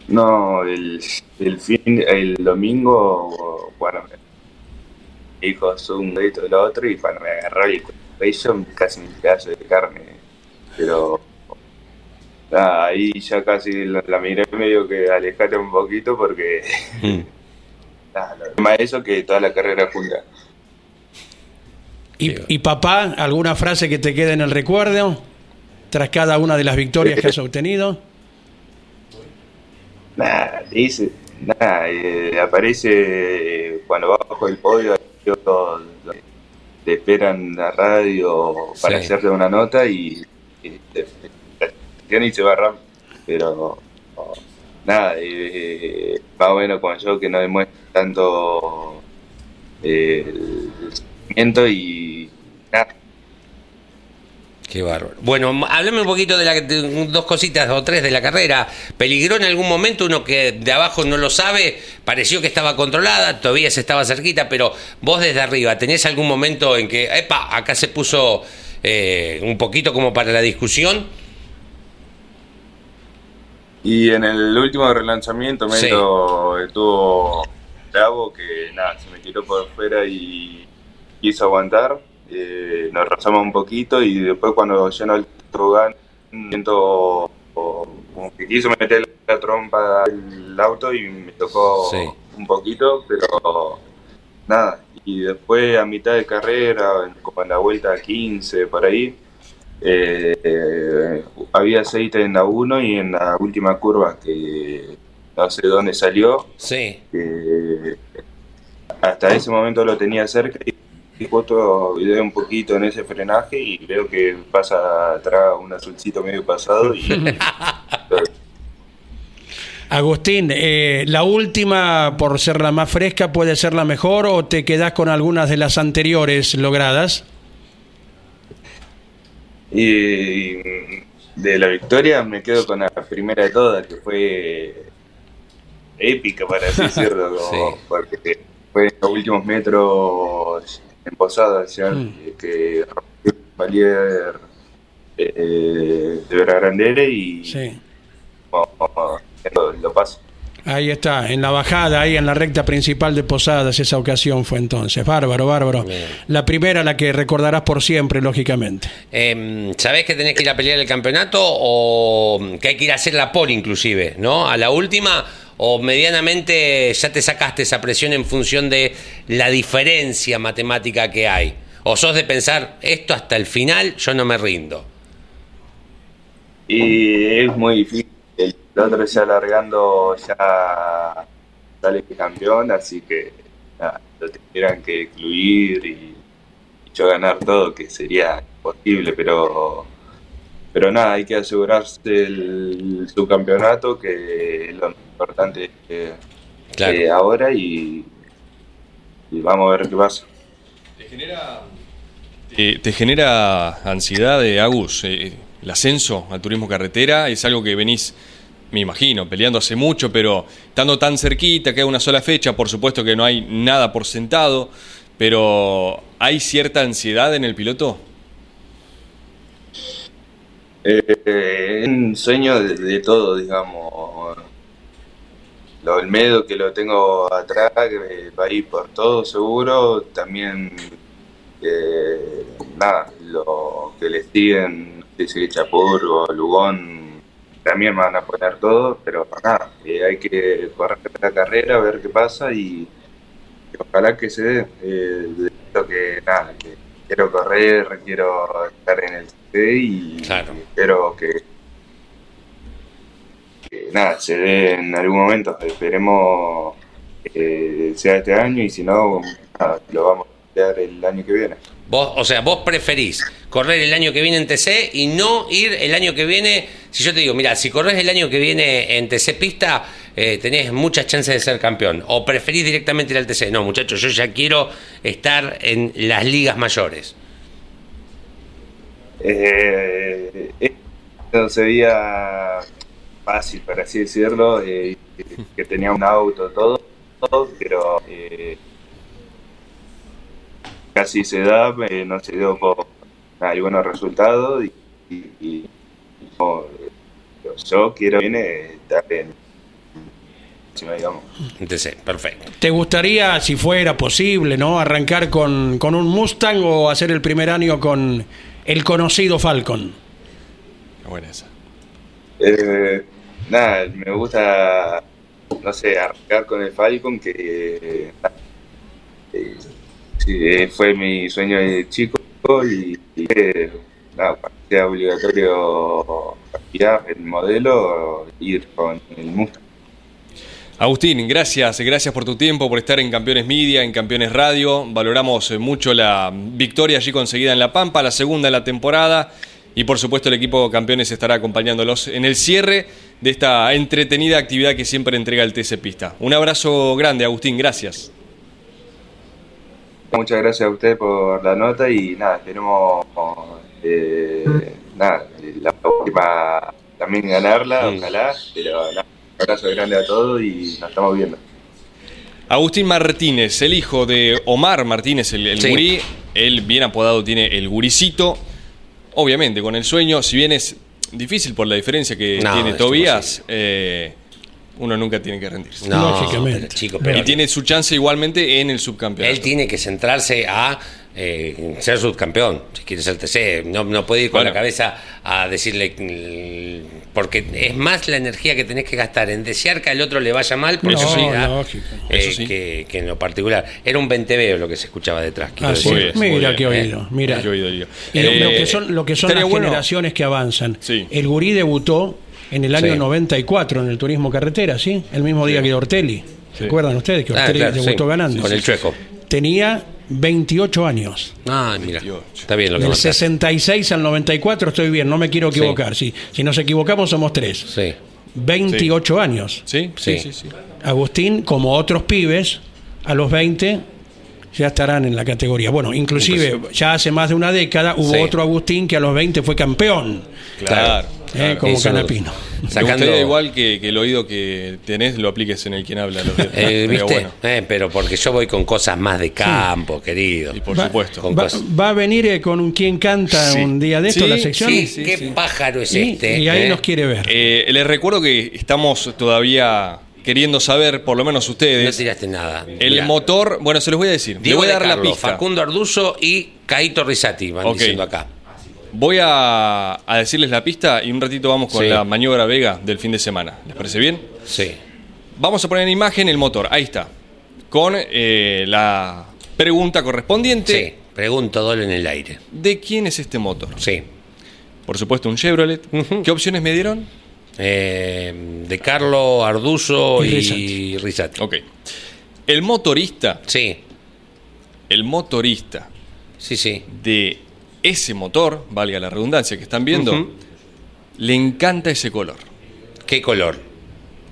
No, el, el fin, el domingo, bueno, me dijo un grito de lo otro y cuando me agarró el cuello casi un pedazo de carne. Pero nada, ahí ya casi la, la miré medio que alejate un poquito porque Mm. (laughs) nada, lo más eso que toda la carrera junta. ¿Y, y papá, alguna frase que te quede en el recuerdo tras cada una de las victorias que has (laughs) obtenido? Nada, dice, nada, eh, aparece cuando bajo el podio, te esperan la radio para hacerte una nota y, y, te, y se rápido. Pero nada, más o menos con yo que no demuestra tanto eh, el sentimiento y nada Qué bárbaro. Bueno, háblame un poquito de, la, dos cositas o tres de la carrera. ¿Peligró en algún momento uno que de abajo no lo sabe? Pareció que estaba controlada, todavía se estaba cerquita, pero vos desde arriba, ¿tenés algún momento en que, epa, acá se puso eh, un poquito como para la discusión? Y en el último relanzamiento me estuvo bravo que nada, se me tiró por fuera y quiso aguantar. Eh, nos rozamos un poquito y después cuando llenó el tobogán, siento como que quiso meter la trompa al auto y me tocó un poquito, pero nada. Y después a mitad de carrera, como en la vuelta 15, por ahí, eh, había aceite en la 1 y en la última curva que no sé dónde salió. Sí. hasta ese momento lo tenía cerca y y justo video un poquito en ese frenaje y veo que pasa atrás un azulcito medio pasado y (laughs) Agustín, eh, ¿la última, por ser la más fresca, puede ser la mejor o te quedas con algunas de las anteriores logradas? Y de la victoria me quedo con la primera de todas, que fue épica, para así (laughs) decirlo, porque fue en los últimos metros en Posada, decían mm. que Valier eh, de Grandere y sí. lo, lo paso. Ahí está, en la bajada, ahí en la recta principal de Posadas, esa ocasión fue entonces. Bárbaro, bárbaro. La primera, la que recordarás por siempre, lógicamente. Eh, ¿Sabés que tenés que ir a pelear el campeonato o que hay que ir a hacer la pole inclusive, ¿no? A la última o medianamente ya te sacaste esa presión en función de la diferencia matemática que hay? ¿O sos de pensar, esto hasta el final yo no me rindo? Y es muy difícil. El otro ya alargando ya sale campeón, así que lo tendrían que excluir y, yo ganar todo, que sería imposible, pero pero nada, hay que asegurarse el subcampeonato, que es lo importante eh, ahora, y, vamos a ver qué pasa. ¿Te genera, ansiedad, de Agus, eh, el ascenso al turismo carretera? Es algo que venís, me imagino, peleando hace mucho, pero estando tan cerquita, que hay una sola fecha, por supuesto que no hay nada por sentado, pero ¿hay cierta ansiedad en el piloto? Eh, un sueño de, todo, digamos. Lo, el medio que lo tengo atrás, que va a ir por todo seguro. También, eh, nada, lo que le siguen, dice Chapur o Lugón, también van a poner todo, pero nada, eh, hay que correr la carrera, ver qué pasa y, ojalá que se dé. Eh, que nada, que quiero correr, quiero estar en el y espero que, nada, se dé en algún momento. Esperemos que sea este año y si no, lo vamos a hacer el año que viene. Vos, o sea, vos preferís correr el año que viene en TC y no ir el año que viene. Si yo te digo, mira, si corres el año que viene en TC pista, eh, tenés muchas chances de ser campeón. O preferís directamente ir al TC. No, muchachos, yo ya quiero estar en las ligas mayores. Eh, no sería fácil, para así decirlo, eh, que tenía un auto, todo, todo pero eh, casi se da, eh, no se dio por algunos resultados y, yo quiero viene estar en digamos. perfecto. ¿Te gustaría, si fuera posible, no arrancar con, con un Mustang o hacer el primer año con el conocido Falcon. Buena esa. Eh, nada, me gusta, no sé, arrancar con el Falcon, que eh, sí, fue mi sueño de chico y, eh, nada, sea obligatorio el modelo, ir con el Mustang. Agustín, gracias, gracias por tu tiempo, por estar en Campeones Media, en Campeones Radio. Valoramos eh, mucho la victoria allí conseguida en La Pampa, la segunda en la temporada. Y por supuesto el equipo Campeones estará acompañándolos en el cierre de esta entretenida actividad que siempre entrega el TC Pista. Un abrazo grande, Agustín, gracias. Muchas gracias a usted por la nota y nada, esperemos eh, nada, la última también ganarla, ojalá, pero nada, un abrazo grande a todos y nos estamos viendo. Agustín Martínez, el hijo de Omar Martínez, el, el Sí. gurí, él bien apodado tiene el guricito, obviamente con el sueño, si bien es difícil por la diferencia que No, tiene Tobías, eh, uno nunca tiene que rendirse. No, Lógicamente. pero, chico, Pero- Y tiene su chance igualmente en el subcampeonato. Él tiene que centrarse a eh, ser subcampeón, si quiere ser TC. No, no puede ir con Bueno. la cabeza a decirle. mm, Porque es más la energía que tenés que gastar en desear que al otro le vaya mal por No, lógico. eh, Eso sí. que, que en lo particular. Era un venteveo lo que se escuchaba detrás. es. Muy bien, Mira qué oído, mira. Qué oído, lo, Eh, lo que son, lo que son las bueno- generaciones que avanzan. Sí. El gurí debutó en el año Sí. 94 en el turismo carretera, ¿sí? El mismo día que Ortelli. ¿Se Sí. acuerdan ustedes que Ah, Ortelli claro, debutó sí. ganando? Con el chueco. Tenía 28 años. Ah, mira. 28. Está bien lo que Del marcaste. 66 al 94 estoy bien, no me quiero Sí. equivocar. Si, si nos equivocamos somos tres. Sí. 28 años. ¿Sí? Sí, Sí. sí, sí. Agustín, como otros pibes, a los 20 ya estarán en la categoría. Bueno, inclusive ya hace más de una década hubo Sí. otro Agustín que a los 20 fue campeón, Claro. Claro. como Eso- Canapino. Me Sacando, gustaría igual que, que el oído que tenés lo apliques en el quien habla. Eh, (laughs) Estaría ¿Viste? bueno. Eh, pero porque yo voy con cosas más de campo, querido. Y por Va- supuesto. Con Va, cosas. va a venir eh, con un quien canta Sí. un día de esto Sí, la sección. Sí, sí, qué sí. pájaro es Y, este. y ahí eh? nos quiere ver. Eh, les recuerdo que estamos todavía queriendo saber, por lo menos No ustedes, tiraste nada. el Mirá. motor. Bueno, se los voy a decir. Diego Le voy a dar la pista. Facundo Arduzo y Caito Risati van diciendo acá. Voy a, a decirles la pista y un ratito vamos con Sí. la maniobra Vega del fin de semana. ¿Les parece bien? Sí. Vamos a poner en imagen el motor. Ahí está. Con eh, la pregunta correspondiente. Sí. Pregunto doble en el aire. ¿De quién es este motor? Sí. Por supuesto, un Chevrolet. ¿Qué opciones me dieron? Eh, de Carlo Arduzo Y y, Risati. Ok. El motorista, Sí. el motorista Sí, sí. de ese motor, valga la redundancia que están viendo, le encanta ese color. ¿Qué color?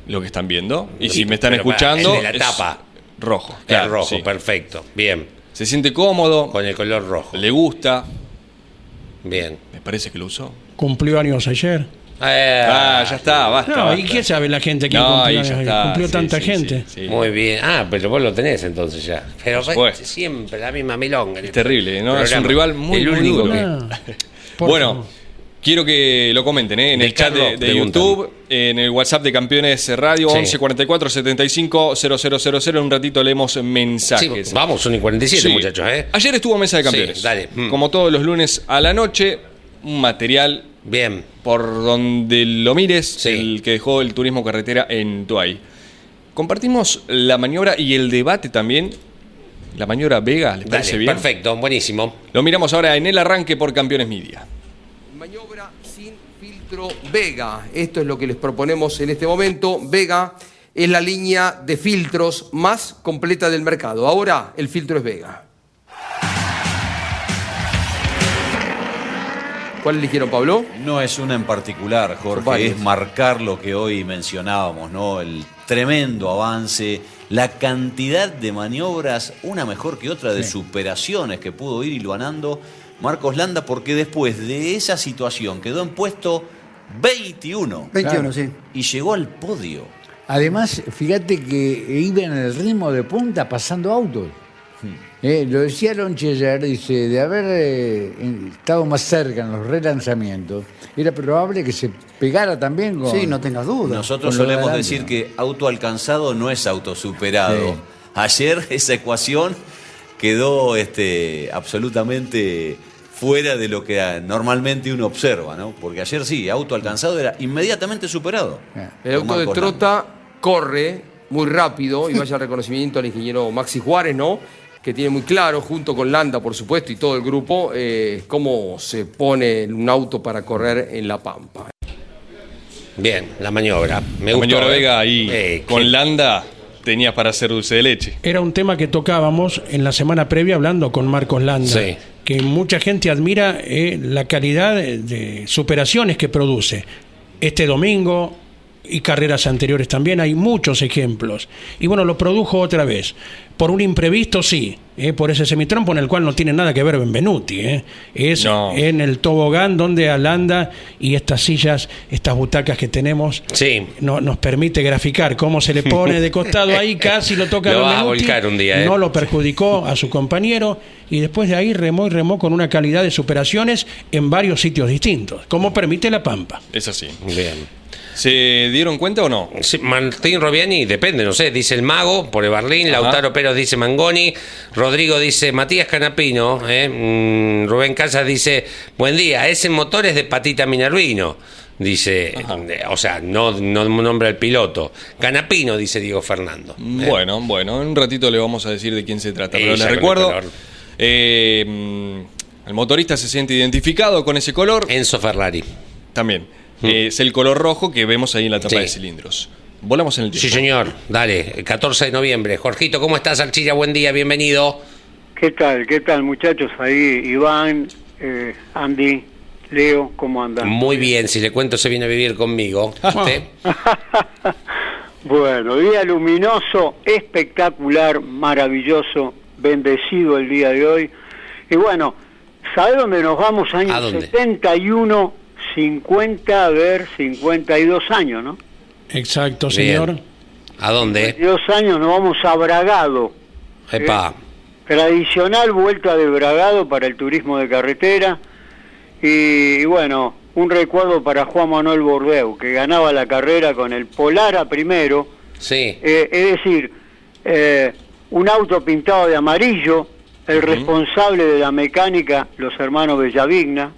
Lo que están viendo. Y Sí, si me están pero escuchando. el de la es tapa. Rojo. el rojo, sí. perfecto. Bien. Se siente cómodo, Con el color rojo. le gusta. Bien. Me parece que lo usó. Cumplió años ayer. Eh, Ah, ya está, basta. No, ¿y qué sabe la gente No, cumplió ya está. Cumplió sí, tanta sí, gente. sí, sí. Muy bien. Ah, pero vos lo tenés entonces ya. Pero siempre la misma milonga. Es terrible, ¿no? Es un rival muy, El muy duro. que- Ah, (laughs) bueno, favor. quiero que lo comenten ¿eh? en De el chat de, Carlos, de preguntan. YouTube, en el WhatsApp de Campeones Radio, Sí. 11 44 75 000. En un ratito leemos Sí, mensajes. vamos, 1 y 47, Sí. muchachos, ¿eh? Ayer estuvo Mesa de Campeones. Sí, dale. Mm. Como todos los lunes a la noche, un material Bien. por donde lo mires, Sí. el que dejó el turismo carretera en Tuay. Compartimos la maniobra y el debate también. La maniobra Vega, ¿les parece Dale, bien? perfecto, buenísimo. Lo miramos ahora en el arranque por Campeones Media. Maniobra sin filtro Vega. Esto es lo que les proponemos en este momento. Vega es la línea de filtros más completa del mercado. Ahora el filtro es Vega. ¿Cuál eligieron, Pablo? No es una en particular, Jorge, es marcar lo que hoy mencionábamos, ¿no? El tremendo avance, la cantidad de maniobras, una mejor que otra, de superaciones que pudo ir hilvanando Marcos Landa, porque después de esa situación quedó en puesto 21 21, sí. y llegó al podio. Además, fíjate que iba en el ritmo de punta pasando autos. Eh, lo decía Lonchi ayer, dice, de haber eh, estado más cerca en los relanzamientos, era probable que se pegara también con... Sí, no tengas duda. Nosotros de solemos decir que auto alcanzado no es auto superado. Sí. Ayer (laughs) esa ecuación quedó este, absolutamente fuera de lo que ah, normalmente uno observa, ¿no? Porque ayer sí, auto alcanzado era inmediatamente superado. El auto de Trota corre muy rápido y vaya el reconocimiento al ingeniero Maxi Juárez, ¿no? Que tiene muy claro, junto con Landa, por supuesto, y todo el grupo, eh, cómo se pone un auto para correr en La Pampa. Bien, la maniobra. Me La gustó. maniobra ¿eh? Vega ahí Eh, con qué- Landa tenías para hacer dulce de leche. Era un tema que tocábamos en la semana previa hablando con Marcos Landa. Sí. Que mucha gente admira eh, la calidad de, de superaciones que produce. Este domingo y carreras anteriores también hay muchos ejemplos. Y bueno, lo produjo otra vez. Por un imprevisto, sí. eh, por ese semitrompo en el cual no tiene nada que ver Benvenuti. eh. Es No. en el tobogán donde Alanda y estas sillas, estas butacas que tenemos, Sí. no, nos permite graficar cómo se le pone de costado ahí, (laughs) casi lo toca Lo a volcar un día, ¿eh? No lo perjudicó a su compañero y después de ahí remó y remó con una calidad de superaciones en varios sitios distintos, como permite la Pampa. Es así. Bien. ¿Se dieron cuenta o no? Sí, Martín Robiani, depende, no sé, dice el Mago por Eberlín, Ajá. Lautaro Pérez dice Mangoni, Rodrigo dice Matías Canapino, ¿eh? Mm, Rubén Casas dice, buen día, ese motor es de Patita Minervino, dice, eh, o sea, no, no nombra el piloto. Canapino, dice Diego Fernando. ¿eh? Bueno, bueno, en un ratito le vamos a decir de quién se trata. Pero les el recuerdo, eh, mm, el motorista se siente identificado con ese color. Enzo Ferrari. También. Eh, es el color rojo que vemos ahí en la tapa Sí. de cilindros. Volamos en el tiempo. Sí, señor, dale, el 14 de noviembre. Jorgito, ¿cómo estás, Archilla? Buen día, bienvenido. ¿Qué tal? ¿Qué tal, muchachos? Ahí, Iván, eh, Andy, Leo, ¿cómo andan? Muy bien, si le cuento se viene a vivir conmigo. (laughs) ¿Usted? (laughs) Bueno, día luminoso, espectacular, maravilloso, bendecido el día de hoy. Y bueno, ¿sabe dónde nos vamos? ¿A Años dónde? 71, 50, a ver, 52 años, ¿no? Exacto, Bien. señor. ¿A dónde? 52 años nos vamos a Bragado. Epa. Tradicional vuelta de Bragado para el turismo de carretera. Y, bueno, un recuerdo para Juan Manuel Bordeu, que ganaba la carrera con el Polara primero. Sí. Eh, es decir, eh, un auto pintado de amarillo, el responsable de la mecánica, los hermanos Bellavigna.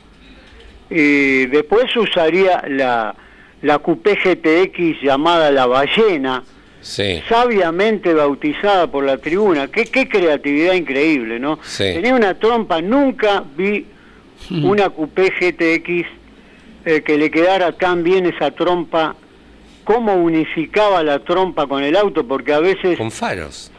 Y después usaría la, la Coupé GTX llamada La Ballena, Sí. sabiamente bautizada por la tribuna. Qué, qué creatividad increíble, ¿no? Sí. Tenía una trompa, nunca vi una Coupé GTX eh, que le quedara tan bien esa trompa, cómo unificaba la trompa con el auto, porque a veces, Con faros.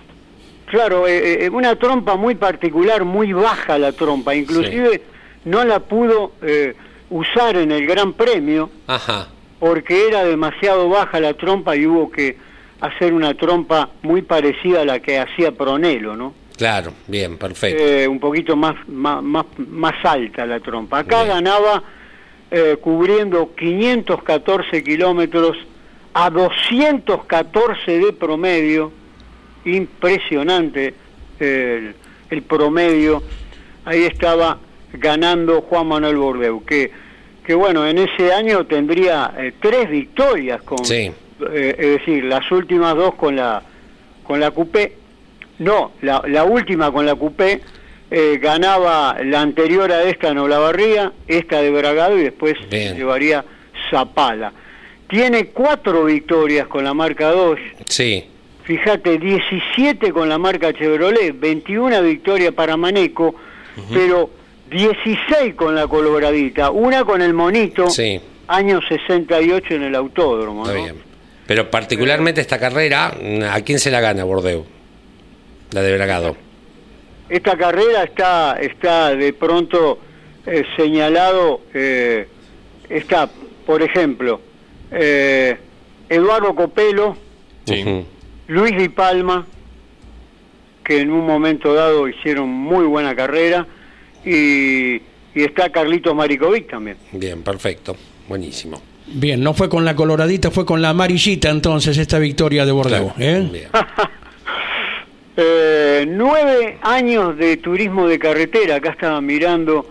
claro, eh, eh, una trompa muy particular, muy baja la trompa, inclusive no la pudo eh, usar en el Gran Premio, Ajá. porque era demasiado baja la trompa y hubo que hacer una trompa muy parecida a la que hacía Pronelo, ¿no? Claro, bien, perfecto. Eh, un poquito más, más, más, más alta la trompa. Acá Bien. ganaba eh, cubriendo 514 kilómetros a 214 de promedio. Impresionante eh, el, el promedio. Ahí estaba ganando Juan Manuel Bordeu, que, que bueno, en ese año tendría eh, tres victorias con, Sí. eh, es decir, las últimas dos con la con la Coupé, no, la, la última con la Coupé eh, ganaba la anterior a esta en Olavarría, esta de Bragado y después Bien. llevaría Zapala. Tiene cuatro victorias con la marca 2, Sí. fíjate, 17 con la marca Chevrolet, 21 victorias para Maneco, pero 16 con la Coloradita, una con el Monito, Sí. año 68 en el autódromo. Está ¿no? bien. Pero particularmente esta carrera, ¿a quién se la gana Bordeu? La de Bragado. Esta carrera está, está de pronto eh, señalado, eh, está, por ejemplo, eh, Eduardo Copelo, Sí. Luis Di Palma, que en un momento dado hicieron muy buena carrera, y, y está Carlitos Maricovic también. Bien, perfecto. Buenísimo. Bien, no fue con la coloradita, fue con la amarillita entonces esta victoria de Bordeaux. ¿eh? Bien. (laughs) Eh, nueve años de turismo de carretera, acá estaba mirando,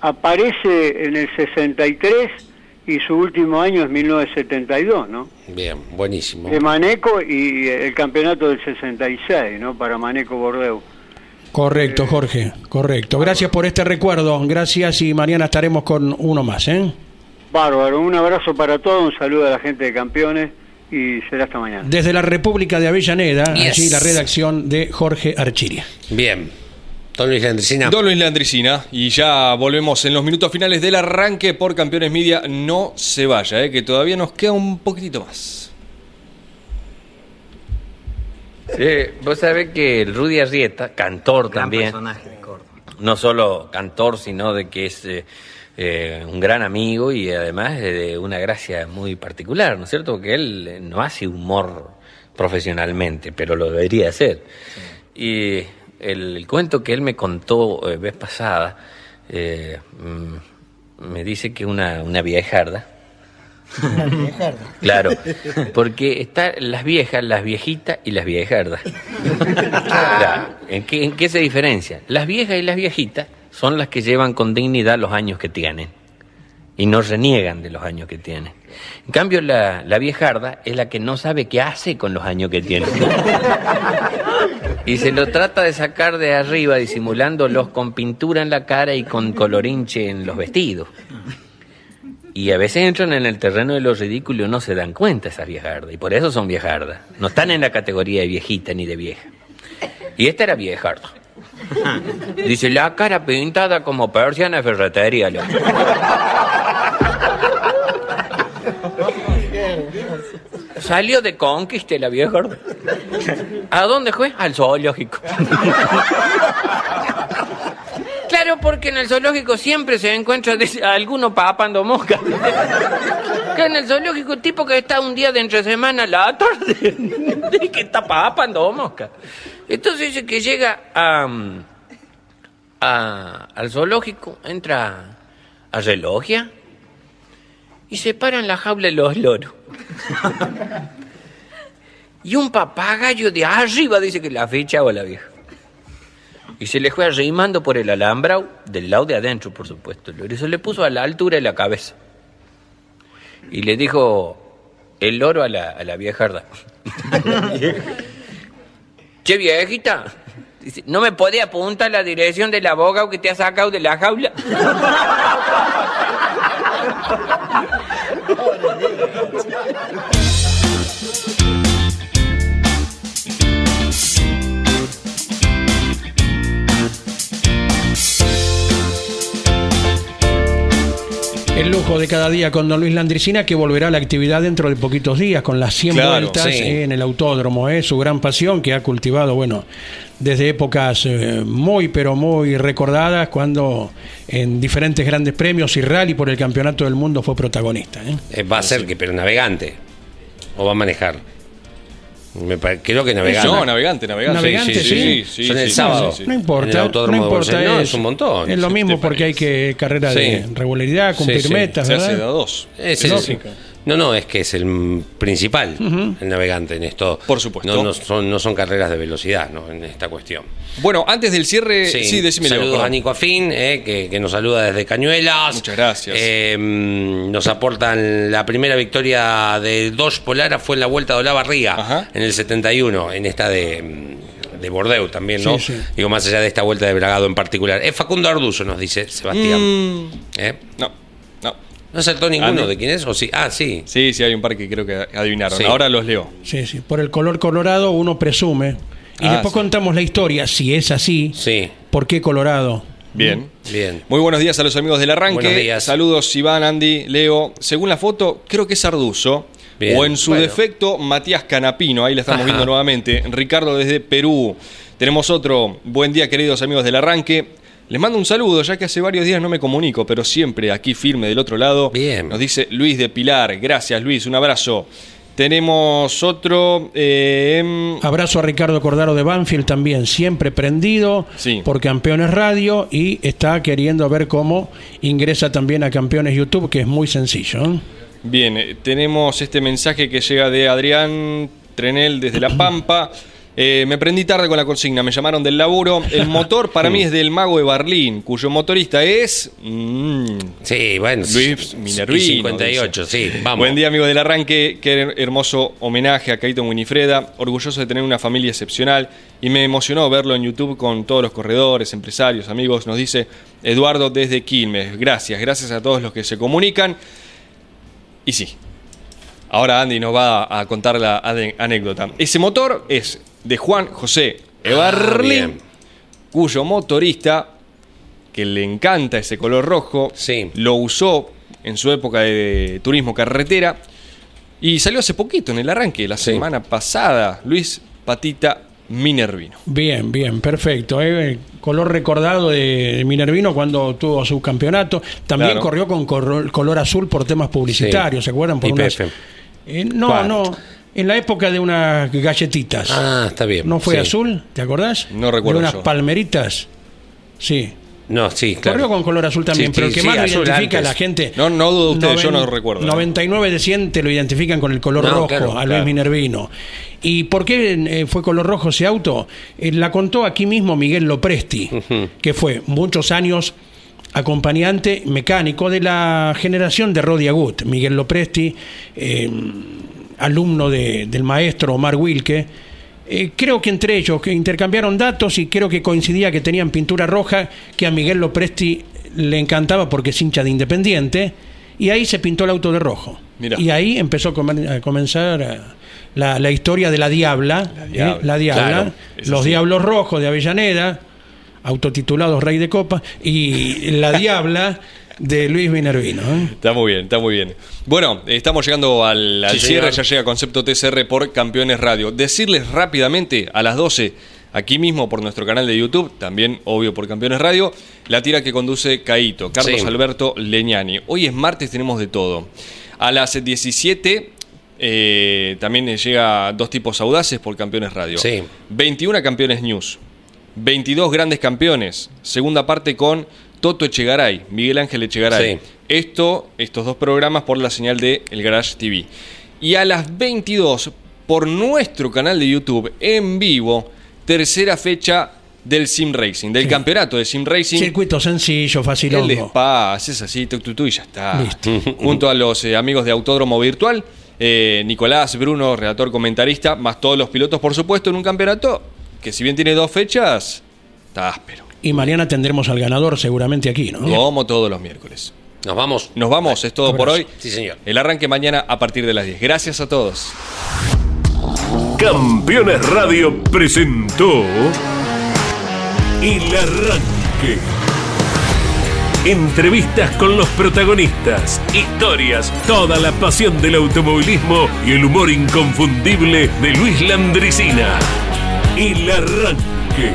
aparece en el 63 y su último año es 1972, ¿no? Bien, buenísimo. De Maneco y el campeonato del 66, ¿no? Para Maneco Bordeu. Correcto, Jorge, correcto. Gracias por este recuerdo, gracias y mañana estaremos con uno más. ¿eh? Bárbaro, un abrazo para todos, un saludo a la gente de campeones y será hasta mañana. Desde la República de Avellaneda, Yes. allí la redacción de Jorge Archiria. Bien. Don Luis Landricina. Don Luis Landricina. Y ya volvemos en los minutos finales del arranque por Campeones Media. No se vaya, eh, que todavía nos queda un poquitito más. Sí, vos sabés que el Rudy Arrieta, cantor también, no solo cantor, sino de que es eh, eh, un gran amigo y además de una gracia muy particular, ¿no es cierto? Porque él eh, no hace humor profesionalmente, pero lo debería hacer. Y el, el cuento que él me contó eh, vez pasada, eh, mm, me dice que una, una viejarda, Claro, porque están las viejas, las viejitas y las viejardas. Claro, ¿En qué, ¿En qué se diferencia? Las viejas y las viejitas son las que llevan con dignidad los años que tienen y no reniegan de los años que tienen. En cambio, la, la viejarda es la que no sabe qué hace con los años que tiene. Y se lo trata de sacar de arriba disimulándolos con pintura en la cara y con colorinche en los vestidos. Y a veces entran en el terreno de lo ridículo y no se dan cuenta esas viejardas. Y por eso son viejardas. No están en la categoría de viejita ni de vieja. Y esta era viejarda. Dice, la cara pintada como persiana de ferretería. loco. Salió de conquiste la viejarda. ¿A dónde fue? Al zoológico. Porque en el zoológico siempre se encuentra dice, (laughs) alguno papando mosca. (laughs) Que en el zoológico tipo que está un día de entre semana a la tarde (laughs) que está papando mosca. Entonces dice que llega a, a- al zoológico, entra a relogia y se para en la jaula de los loros. Y un papagayo de arriba dice que la fecha o la vieja. Y se le fue arrimando por el alambrado, del lado de adentro, por supuesto. Y se le puso a la altura de la cabeza. Y le dijo el loro a la, a la viejarda. (laughs) che, viejita, ¿no me puede apuntar la dirección del abogado que te ha sacado de la jaula? (laughs) El lujo de cada día con don Luis Landricina, que volverá a la actividad dentro de poquitos días, con las 100 Claro, vueltas sí. eh, en el autódromo. Es su gran pasión que ha cultivado, bueno, desde épocas eh, muy, pero muy recordadas, cuando en diferentes grandes premios y rally por el Campeonato del Mundo fue protagonista. ¿eh? Eh, va a ser que, pero navegante. O va a manejar. Me pare- creo que navegante. No, navegante, navegante. Navegante, sí. Son el sábado. No importa, En el autódromo no de importa. No, es, es un montón. Es lo ¿Te mismo porque hay que carrera de Sí. regularidad, cumplir Sí, sí. metas, Se hace ¿verdad? de a dos. Es el- Lógico. No, no, es que es el principal, el navegante en esto. Por supuesto. No, no son, no son carreras de velocidad, ¿no? En esta cuestión. Bueno, antes del cierre, sí, decime Leo, Saludos a Nico Afín, eh, que, que nos saluda desde Cañuelas. Muchas gracias. Eh, mm, nos aportan la primera victoria de Dodge Polara fue en la Vuelta de Olavarría Ajá. en el 71, en esta de, de Bordeaux también, ¿no? Sí, sí. Digo, más allá de esta Vuelta de Bragado en particular. Es Facundo Arduzo, nos dice Sebastián. Mm, ¿Eh? no, no. ¿No saltó ninguno Andy. de quién es? ¿O sí? Ah, sí. Sí, sí, hay un par que creo que adivinaron. Sí. Ahora los leo. Sí, sí. Por el color colorado uno presume. Y Ah, después sí. contamos la historia, si es así, Sí, ¿por qué colorado? Bien. bien. Muy buenos días a los amigos del arranque. Buenos días. Saludos Iván, Andy, Leo. Según la foto, creo que es Arduzo. Bien. O en su Bueno. defecto, Matías Canapino. Ahí la estamos Ajá. viendo nuevamente. Ricardo desde Perú. Tenemos otro. Buen día, queridos amigos del arranque. Les mando un saludo, ya que hace varios días no me comunico, pero siempre aquí firme del otro lado. Bien. Nos dice Luis de Pilar. Gracias, Luis. Un abrazo. Tenemos otro. eh, em, Abrazo a Ricardo Cordaro de Banfield también, siempre prendido Sí. por Campeones Radio y está queriendo ver cómo ingresa también a Campeones YouTube, que es muy sencillo. ¿eh? Bien, eh, tenemos este mensaje que llega de Adrián Trenel desde La Pampa. Eh, me prendí tarde con la consigna, me llamaron del laburo. El (laughs) motor para mí es del mago de Barlín, cuyo motorista es... mm, Sí, bueno. Luis Minervino. y 58, sí, vamos. Buen día, amigo del arranque. Qué her- hermoso homenaje a Caito Winifreda. Orgulloso de tener una familia excepcional. Y me emocionó verlo en YouTube con todos los corredores, empresarios, amigos. Nos dice Eduardo desde Quilmes. Gracias, gracias a todos los que se comunican. Y sí. Ahora Andy nos va a contar la anécdota. Ese motor es de Juan José Ah, Ebarlín. bien. cuyo motorista, que le encanta ese color rojo, Sí. lo usó en su época de turismo carretera y salió hace poquito en el arranque, la Sí. semana pasada, Luis Patita Minervino. Bien, bien, perfecto. eh, color recordado de, Minervino cuando tuvo su campeonato. También Claro. corrió con color, color azul por temas publicitarios, ¿se acuerdan? Por unas- Eh, no, ¿Cuál? no. En la época de unas galletitas. Ah, está bien. ¿No fue sí. azul? ¿Te acordás? No recuerdo De unas yo. palmeritas. Sí. No, sí, claro. Corrió con color azul también, Sí, pero sí, el que sí, más lo identifica a la gente. No, no dudo ustedes, yo no recuerdo. 99 de 100 te lo identifican con el color No, rojo, claro, a Luis claro. Minervino. ¿Y por qué eh, fue color rojo ese auto? Eh, la contó aquí mismo Miguel Lopresti, que fue muchos años acompañante mecánico de la generación de Rodi Agut. Miguel Lopresti, eh, alumno de- del maestro Omar Wilke. Eh, creo que entre ellos que intercambiaron datos y creo que coincidía que tenían pintura roja que a Miguel Lopresti le encantaba porque es hincha de Independiente y ahí se pintó el auto de rojo. Mirá. Y ahí empezó a, comen- a comenzar eh, la, la historia de la Diabla. La ¿eh? Diabla, La Diabla, claro, eso los sí. Diablos Rojos de Avellaneda, autotitulados Rey de Copa, y la Diabla de Luis Minervino. ¿eh? Está muy bien, está muy bien. Bueno, estamos llegando al, al Sí, cierre, señor. ya llega Concepto TCR por Campeones Radio. Decirles rápidamente a las 12, aquí mismo por nuestro canal de YouTube, también obvio por Campeones Radio, la tira que conduce Caito, Carlos Sí. Alberto Leñani. Hoy es martes, tenemos de todo. A las 17 eh, también llega Dos Tipos Audaces por Campeones Radio. Sí. 21 Campeones News. 22 Grandes Campeones. Segunda parte con Toto Echegaray, Miguel Ángel Echegaray. Sí. Esto, estos dos programas por la señal de El Garage TV. Y a las 22, por nuestro canal de YouTube, en vivo, tercera fecha del Sim Racing, del Sí. campeonato de Sim Racing. Circuito sencillo, El facilongo. spa, haces así, tu, tu, y ya está. Listo. (laughs) Junto a los eh, amigos de Autódromo Virtual, eh, Nicolás, Bruno, redactor comentarista, más todos los pilotos, por supuesto, en un campeonato que si bien tiene dos fechas, está áspero. Y mañana tendremos al ganador seguramente aquí, ¿no? Como todos los miércoles. Nos vamos. Nos vamos, es todo por hoy. Sí, señor. El arranque mañana a partir de las 10. Gracias a todos. Campeones Radio presentó El Arranque. Entrevistas con los protagonistas, historias, toda la pasión del automovilismo y el humor inconfundible de Luis Landricina. El Arranque.